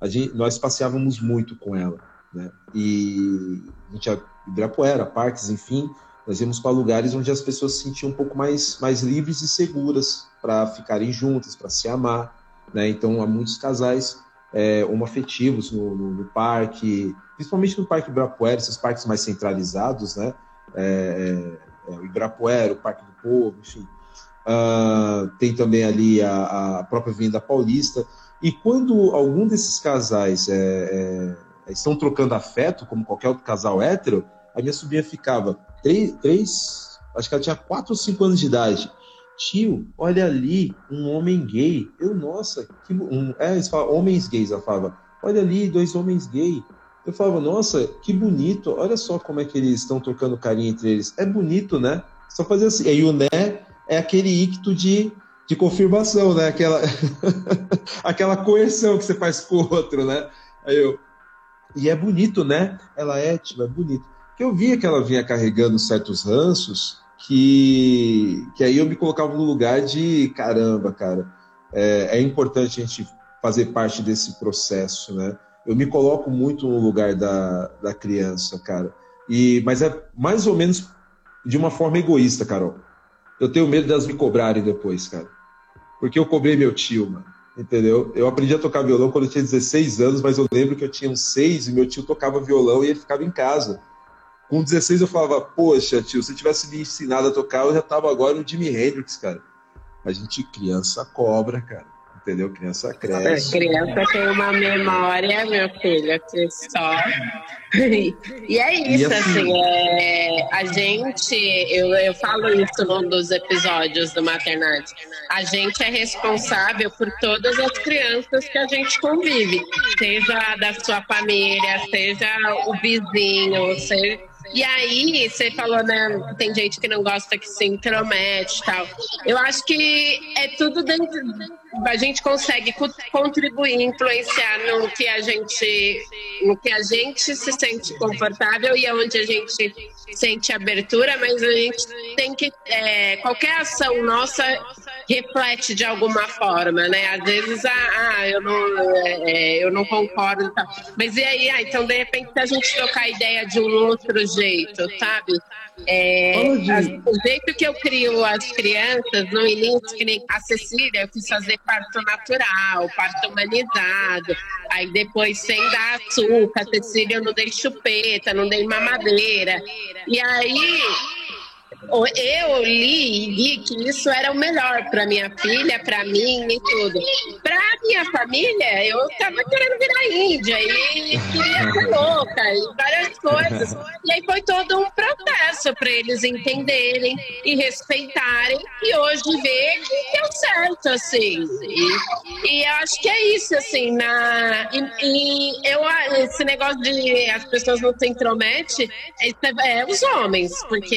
A gente, nós passeávamos muito com ela, né? E a gente ia Ibirapuera, parques, enfim, nós íamos para lugares onde as pessoas se sentiam um pouco mais, mais livres e seguras para ficarem juntas, para se amar, né? Então, há muitos casais é, homoafetivos no, no, no parque, principalmente no Parque Ibirapuera, esses parques mais centralizados, né? É, é, é, o Ibirapuera, o Parque do Povo, enfim. Uh, tem também ali a, a, própria Avenida Paulista. E quando algum desses casais é, é, estão trocando afeto, como qualquer outro casal hétero, a minha sobrinha ficava três, três acho que ela tinha quatro ou cinco anos de idade. Tio, olha ali, um homem gay. Eu, nossa, que. Um, é, eles falam, homens gays, ela falava. Olha ali, dois homens gays. Eu falava, nossa, que bonito, olha só como é que eles estão trocando carinho entre eles. É bonito, né? Só fazer assim. E o né é aquele icto de, de confirmação, né? Aquela, aquela coerção que você faz com o outro, né? Aí eu. E é bonito, né? Ela é, tipo, é bonito. Que eu via que ela vinha carregando certos ranços que, que aí eu me colocava no lugar de caramba, cara. É, é importante a gente fazer parte desse processo, né? Eu me coloco muito no lugar da, da criança, cara. E, mas é mais ou menos de uma forma egoísta, Carol. Eu tenho medo delas me cobrarem depois, cara. Porque eu cobrei meu tio, mano. Entendeu? Eu aprendi a tocar violão quando eu tinha 16 anos, mas eu lembro que eu tinha uns 6 e meu tio tocava violão e ele ficava em casa. Com 16 eu falava, poxa, tio, se tivesse me ensinado a tocar, eu já tava agora no Jimi Hendrix, cara. A gente criança cobra, cara entendeu? Criança cresce. A criança tem uma memória, meu filho, que só. e é isso, e assim, assim é, a gente, eu, eu falo isso num dos episódios do Maternidade, a gente é responsável por todas as crianças que a gente convive, seja da sua família, seja o vizinho, seja e aí, você falou, né? Tem gente que não gosta que se intromete e tal. Eu acho que é tudo dentro. A gente consegue contribuir, influenciar no que a gente, no que a gente se sente confortável e onde a gente sente abertura, mas a gente tem que. É, qualquer ação nossa reflete de alguma forma, né? Às vezes, ah, ah eu, não, é, eu não concordo. Tá. Mas e aí? Ah, então, de repente, a gente tocar a ideia de um outro jeito, sabe? É, o jeito que eu crio as crianças no início, que nem a Cecília, eu quis fazer parto natural, parto humanizado, aí depois sem dar açúcar, a Cecília eu não dei chupeta, não dei mamadeira. E aí eu li e li que isso era o melhor para minha filha, para mim e tudo. Para minha família, eu estava querendo virar índia e queria ser louca e várias coisas. E aí foi todo um processo para eles entenderem e respeitarem e hoje ver que deu certo, assim. E, e eu acho que é isso, assim, na, e, e eu, esse negócio de as pessoas não se intrometem é, é os homens, porque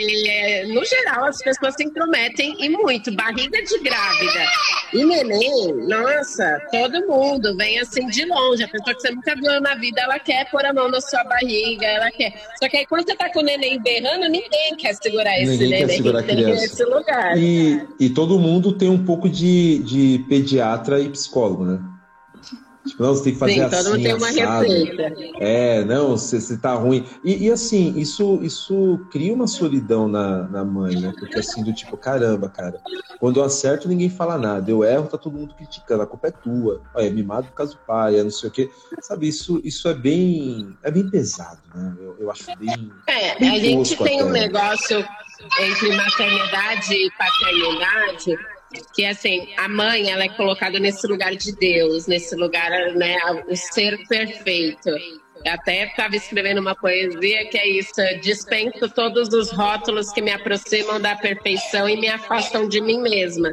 no geral, as pessoas se intrometem e muito. Barriga de grávida e neném, nossa, todo mundo vem assim de longe. A pessoa que você nunca viu na vida, ela quer pôr a mão na sua barriga, ela quer. Só que aí quando você tá com o neném berrando, ninguém quer segurar esse ninguém neném. Quer segurar a criança. Lugar. E, e todo mundo tem um pouco de, de pediatra e psicólogo, né? Tipo, não, você tem que fazer Sim, assim, todo mundo tem uma assado. receita. É, não, você, você tá ruim. E, e, assim, isso, isso cria uma solidão na, na mãe, né? Porque assim, do tipo, caramba, cara, quando eu acerto, ninguém fala nada. Eu erro, tá todo mundo criticando. A culpa é tua. Olha, é mimado por causa do pai, é não sei o quê. Sabe, isso, isso é bem. É bem pesado, né? Eu, eu acho bem. É, bem a gente tem até. um negócio entre maternidade e paternidade que assim a mãe ela é colocada nesse lugar de Deus, nesse lugar né, o ser perfeito. Eu até estava escrevendo uma poesia que é isso: dispenso todos os rótulos que me aproximam da perfeição e me afastam de mim mesma.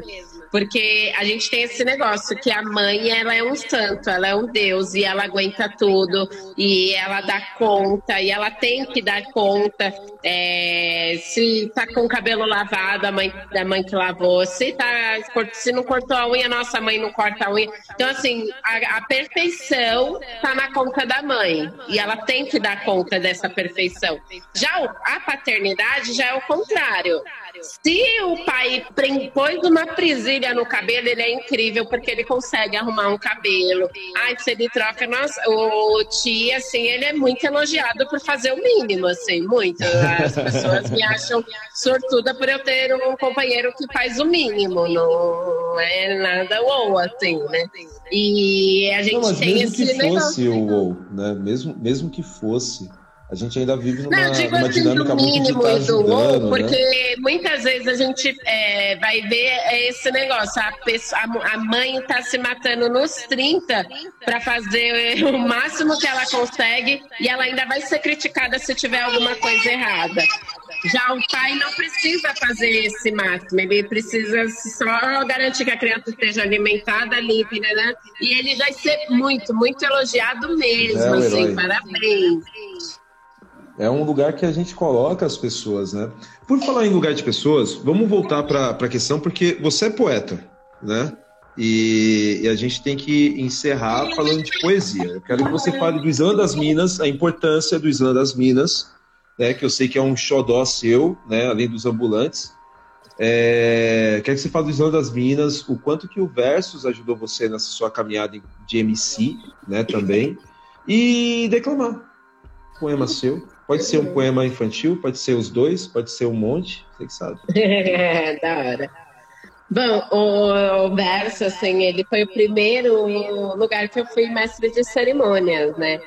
Porque a gente tem esse negócio que a mãe, ela é um santo, ela é um deus e ela aguenta tudo e ela dá conta e ela tem que dar conta. É, se tá com o cabelo lavado, a mãe, a mãe que lavou. Se, tá, se não cortou a unha, nossa mãe não corta a unha. Então, assim, a, a perfeição tá na conta da mãe e ela tem que dar conta dessa perfeição. Já a paternidade já é o contrário. Se o pai pôs uma presilha no cabelo, ele é incrível porque ele consegue arrumar um cabelo. Ai, se ele troca, nossa, o tia, assim, ele é muito elogiado por fazer o mínimo, assim, muito. As pessoas me acham sortuda por eu ter um companheiro que faz o mínimo, não é nada ou assim, né? E a gente não, tem esse que fosse o ou, né? Mesmo, mesmo que fosse a gente ainda vive numa, não, digo numa assim, dinâmica muito de estar tá ajudando, né? porque né? muitas vezes a gente é, vai ver esse negócio, a, pessoa, a mãe está se matando nos 30 para fazer o máximo que ela consegue e ela ainda vai ser criticada se tiver alguma coisa errada. Já o pai não precisa fazer esse máximo, ele precisa só garantir que a criança esteja alimentada, limpa, né? E ele vai ser muito, muito elogiado mesmo, é assim, parabéns. É um lugar que a gente coloca as pessoas, né? Por falar em lugar de pessoas, vamos voltar para a questão, porque você é poeta, né? E, e, a gente tem que encerrar falando de poesia. Eu quero que você fale do Islã das Minas, a importância do Islã das Minas, né? Que eu sei que é um xodó seu, né? Além dos ambulantes. É, quero que você fale do Islã das Minas, o quanto que o Versus ajudou você nessa sua caminhada de MC, né? Também. E declamar. Poema seu. Pode ser um poema infantil, pode ser os dois, pode ser um monte, você que sabe. É, da hora. Bom, o, o verso, assim, ele foi o primeiro lugar que eu fui mestre de cerimônias, né?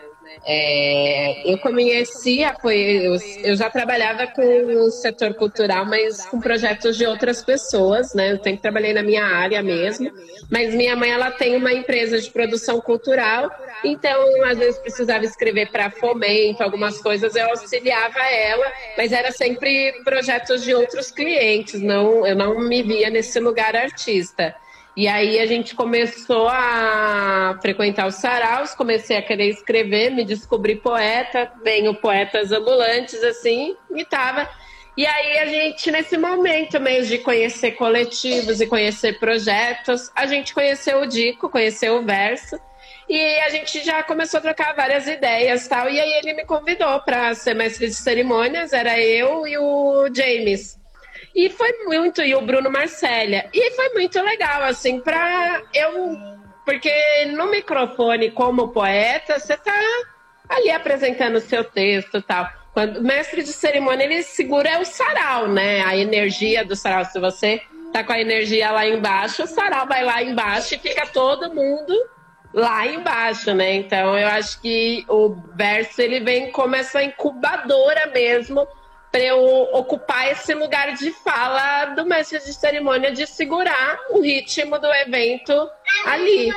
É, eu conheci apoio, eu já trabalhava com o setor cultural, mas com projetos de outras pessoas, né? Eu sempre trabalhei na minha área mesmo, mas minha mãe ela tem uma empresa de produção cultural, então às vezes precisava escrever para fomento, algumas coisas eu auxiliava ela, mas era sempre projetos de outros clientes, não, eu não me via nesse lugar artista. E aí a gente começou a frequentar os saraus, comecei a querer escrever, me descobri poeta, venho poetas ambulantes, assim, e tava. E aí a gente, nesse momento mesmo de conhecer coletivos e conhecer projetos, a gente conheceu o Dico, conheceu o Verso, E a gente já começou a trocar várias ideias tal. E aí ele me convidou para ser mestre de cerimônias, era eu e o James. E foi muito, e o Bruno Marcélia. E foi muito legal, assim, para eu. Porque no microfone, como poeta, você tá ali apresentando o seu texto e tal. Quando o mestre de cerimônia, ele segura o sarau, né? A energia do sarau. Se você tá com a energia lá embaixo, o sarau vai lá embaixo e fica todo mundo lá embaixo, né? Então eu acho que o verso ele vem como essa incubadora mesmo para eu ocupar esse lugar de fala do mestre de cerimônia de segurar o ritmo do evento ali.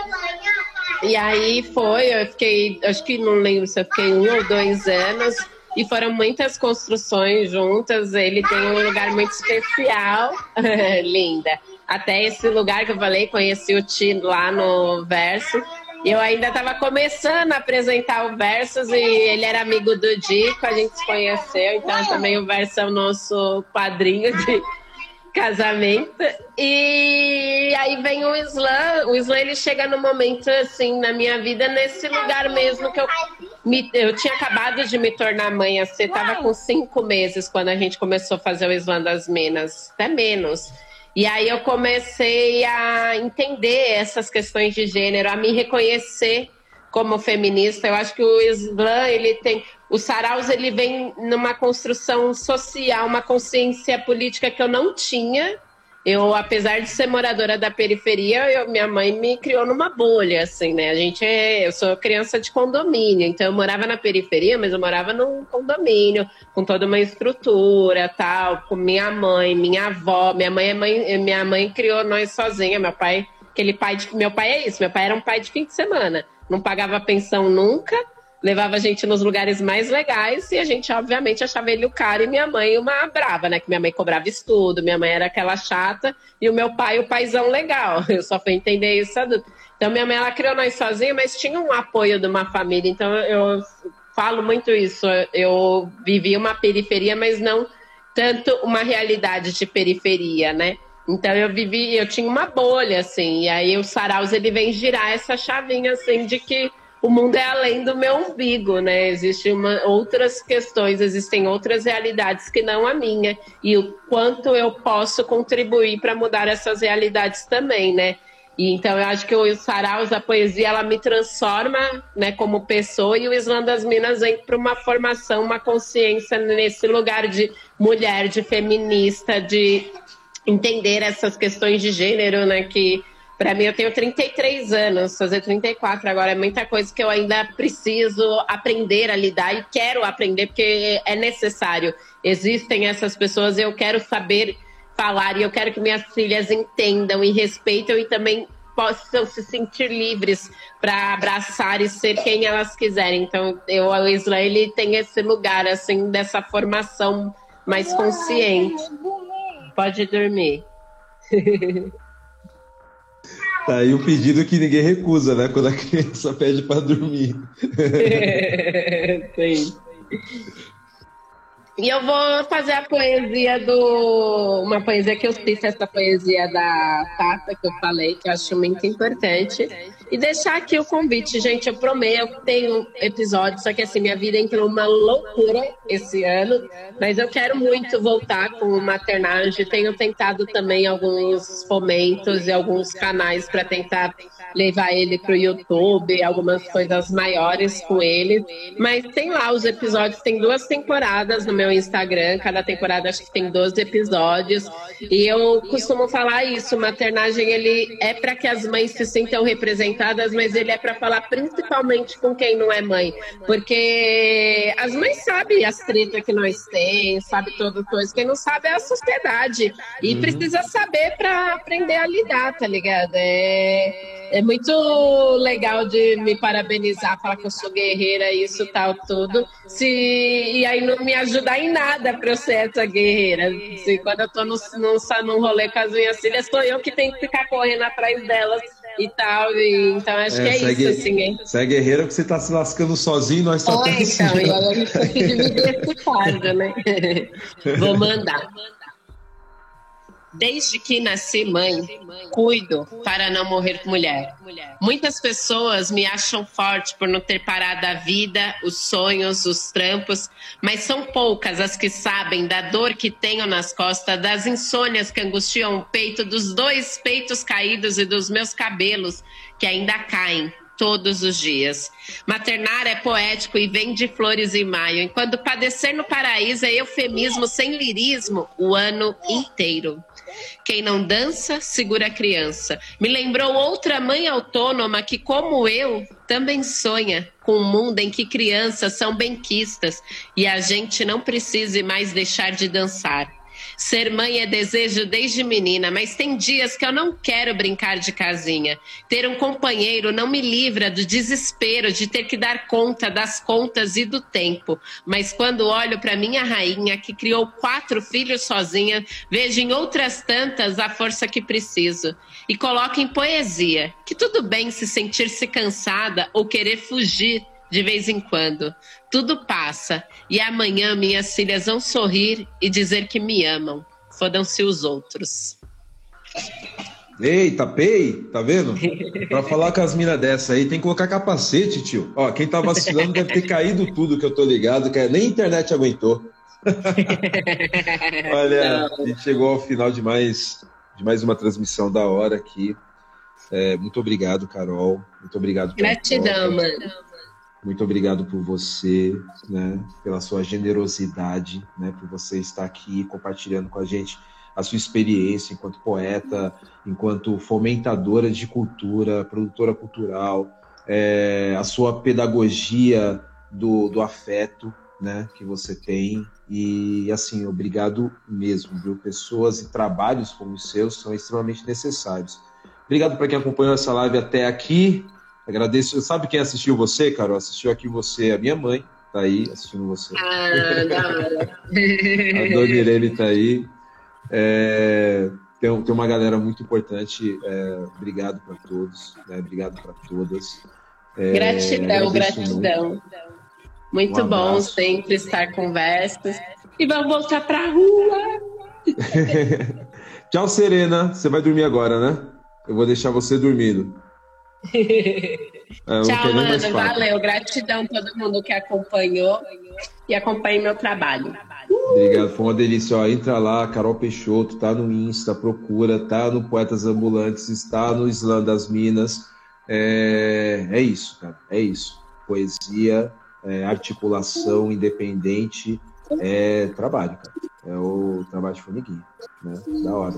E aí foi, eu fiquei, acho que não lembro se eu fiquei um ou dois anos e foram muitas construções juntas. Ele tem um lugar muito especial, linda. Até esse lugar que eu falei, conheci o Ti lá no verso. Eu ainda estava começando a apresentar o Versus e ele era amigo do Dico, a gente se conheceu, então também o Versus é o nosso padrinho de casamento. E aí vem o Islã, o Islã ele chega no momento assim na minha vida nesse lugar mesmo que eu me, eu tinha acabado de me tornar mãe, você estava com cinco meses quando a gente começou a fazer o Islã das Minas, até menos. E aí eu comecei a entender essas questões de gênero, a me reconhecer como feminista. Eu acho que o Islã, ele tem... O Saraus, ele vem numa construção social, uma consciência política que eu não tinha, eu, apesar de ser moradora da periferia, eu, minha mãe me criou numa bolha, assim, né? A gente é, eu sou criança de condomínio, então eu morava na periferia, mas eu morava num condomínio, com toda uma estrutura, tal, com minha mãe, minha avó, minha mãe, é mãe, minha mãe criou nós sozinha, meu pai, aquele pai de, meu pai é isso, meu pai era um pai de fim de semana, não pagava pensão nunca, levava a gente nos lugares mais legais e a gente, obviamente, achava ele o cara e minha mãe uma brava, né? Que minha mãe cobrava estudo, minha mãe era aquela chata e o meu pai o paizão legal. Eu só fui entender isso adulto. Então, minha mãe, ela criou nós sozinha, mas tinha um apoio de uma família. Então, eu falo muito isso. Eu vivi uma periferia, mas não tanto uma realidade de periferia, né? Então eu vivi, eu tinha uma bolha assim, e aí o Saraus ele vem girar essa chavinha assim de que o mundo é além do meu umbigo, né? Existem outras questões, existem outras realidades que não a minha. E o quanto eu posso contribuir para mudar essas realidades também, né? E, então eu acho que o Saraus, a poesia, ela me transforma né, como pessoa e o Islã das Minas vem para uma formação, uma consciência nesse lugar de mulher, de feminista, de entender essas questões de gênero, né? Que para mim, eu tenho 33 anos, fazer 34 agora é muita coisa que eu ainda preciso aprender a lidar e quero aprender porque é necessário. Existem essas pessoas, eu quero saber falar e eu quero que minhas filhas entendam e respeitem e também possam se sentir livres para abraçar e ser quem elas quiserem. Então, eu, o Isla, ele tem esse lugar assim dessa formação mais consciente. Pode dormir. Tá aí o pedido que ninguém recusa, né? Quando a criança pede para dormir. Sim. E eu vou fazer a poesia do. Uma poesia que eu fiz, essa poesia da Tata, que eu falei, que eu acho muito importante. E deixar aqui o convite, gente. Eu prometo, eu tenho episódios, só que assim, minha vida entrou uma loucura esse ano, mas eu quero muito voltar com o maternagem. Tenho tentado também alguns fomentos e alguns canais para tentar levar ele para o YouTube, algumas coisas maiores com ele. Mas tem lá os episódios, tem duas temporadas no meu Instagram, cada temporada acho que tem 12 episódios. E eu costumo falar isso: maternagem ele é para que as mães se sintam representadas mas ele é para falar principalmente com quem não é mãe. Porque as mães sabem as tretas que nós temos, sabe toda coisa. Quem não sabe é a sociedade. E uhum. precisa saber para aprender a lidar, tá ligado? É, é muito legal de me parabenizar, falar que eu sou guerreira, isso, tal, tudo. Se, e aí não me ajudar em nada para eu ser essa guerreira. Se, quando eu tô no, no, num rolê com as minhas filhas, sou eu que tenho que ficar correndo atrás delas e tal. E, então acho é, que é isso, assim. Hein? Você é guerreira porque você tá se lascando sozinho, nós tá oh, então, assim. e aí a gente tem que dividir esse fardo, né? Vou mandar. Desde que nasci mãe, cuido para não morrer mulher. Muitas pessoas me acham forte por não ter parado a vida, os sonhos, os trampos, mas são poucas as que sabem da dor que tenho nas costas, das insônias que angustiam o peito, dos dois peitos caídos e dos meus cabelos que ainda caem todos os dias. Maternar é poético e vem de flores em maio, enquanto padecer no paraíso é eufemismo sem lirismo o ano inteiro. Quem não dança, segura a criança. Me lembrou outra mãe autônoma que, como eu, também sonha com um mundo em que crianças são benquistas e a gente não precise mais deixar de dançar. Ser mãe é desejo desde menina, mas tem dias que eu não quero brincar de casinha. Ter um companheiro não me livra do desespero de ter que dar conta das contas e do tempo. Mas quando olho para minha rainha, que criou quatro filhos sozinha, vejo em outras tantas a força que preciso. E coloco em poesia que tudo bem se sentir-se cansada ou querer fugir de vez em quando. Tudo passa e amanhã minhas filhas vão sorrir e dizer que me amam. Fodam-se os outros. Eita, pei, tá vendo? Pra falar com as minas dessa aí, tem que colocar capacete, tio. Ó, quem tá vacilando deve ter caído tudo que eu tô ligado, que nem a internet aguentou. Olha, a gente chegou ao final de mais, de mais uma transmissão da hora aqui. É, muito obrigado, Carol. Muito obrigado. Gratidão, mano. Muito obrigado por você, né, pela sua generosidade, né, por você estar aqui compartilhando com a gente a sua experiência enquanto poeta, enquanto fomentadora de cultura, produtora cultural, é, a sua pedagogia do, do afeto, né, que você tem e assim obrigado mesmo, viu? Pessoas e trabalhos como os seus são extremamente necessários. Obrigado para quem acompanhou essa live até aqui. Agradeço. Sabe quem assistiu você, Carol? Assistiu aqui você, a minha mãe, tá aí assistindo você. Ah, da hora. a Dona Irene tá aí. É, tem, tem uma galera muito importante. É, obrigado para todos, né? obrigado para todas. É, gratidão, gratidão. Muito, muito um bom sempre estar conversas. E vamos voltar para a rua. Tchau, Serena. Você vai dormir agora, né? Eu vou deixar você dormindo. É, Tchau, mano. Valeu. Gratidão a todo mundo que acompanhou e acompanha meu trabalho. Obrigado, foi uma delícia. Ó, entra lá, Carol Peixoto, tá no Insta, procura, tá no Poetas Ambulantes, está no Islã das Minas. É, é isso, cara, é isso. Poesia, é, articulação independente, é trabalho, cara. É o trabalho de formiguinha, né? Da hora.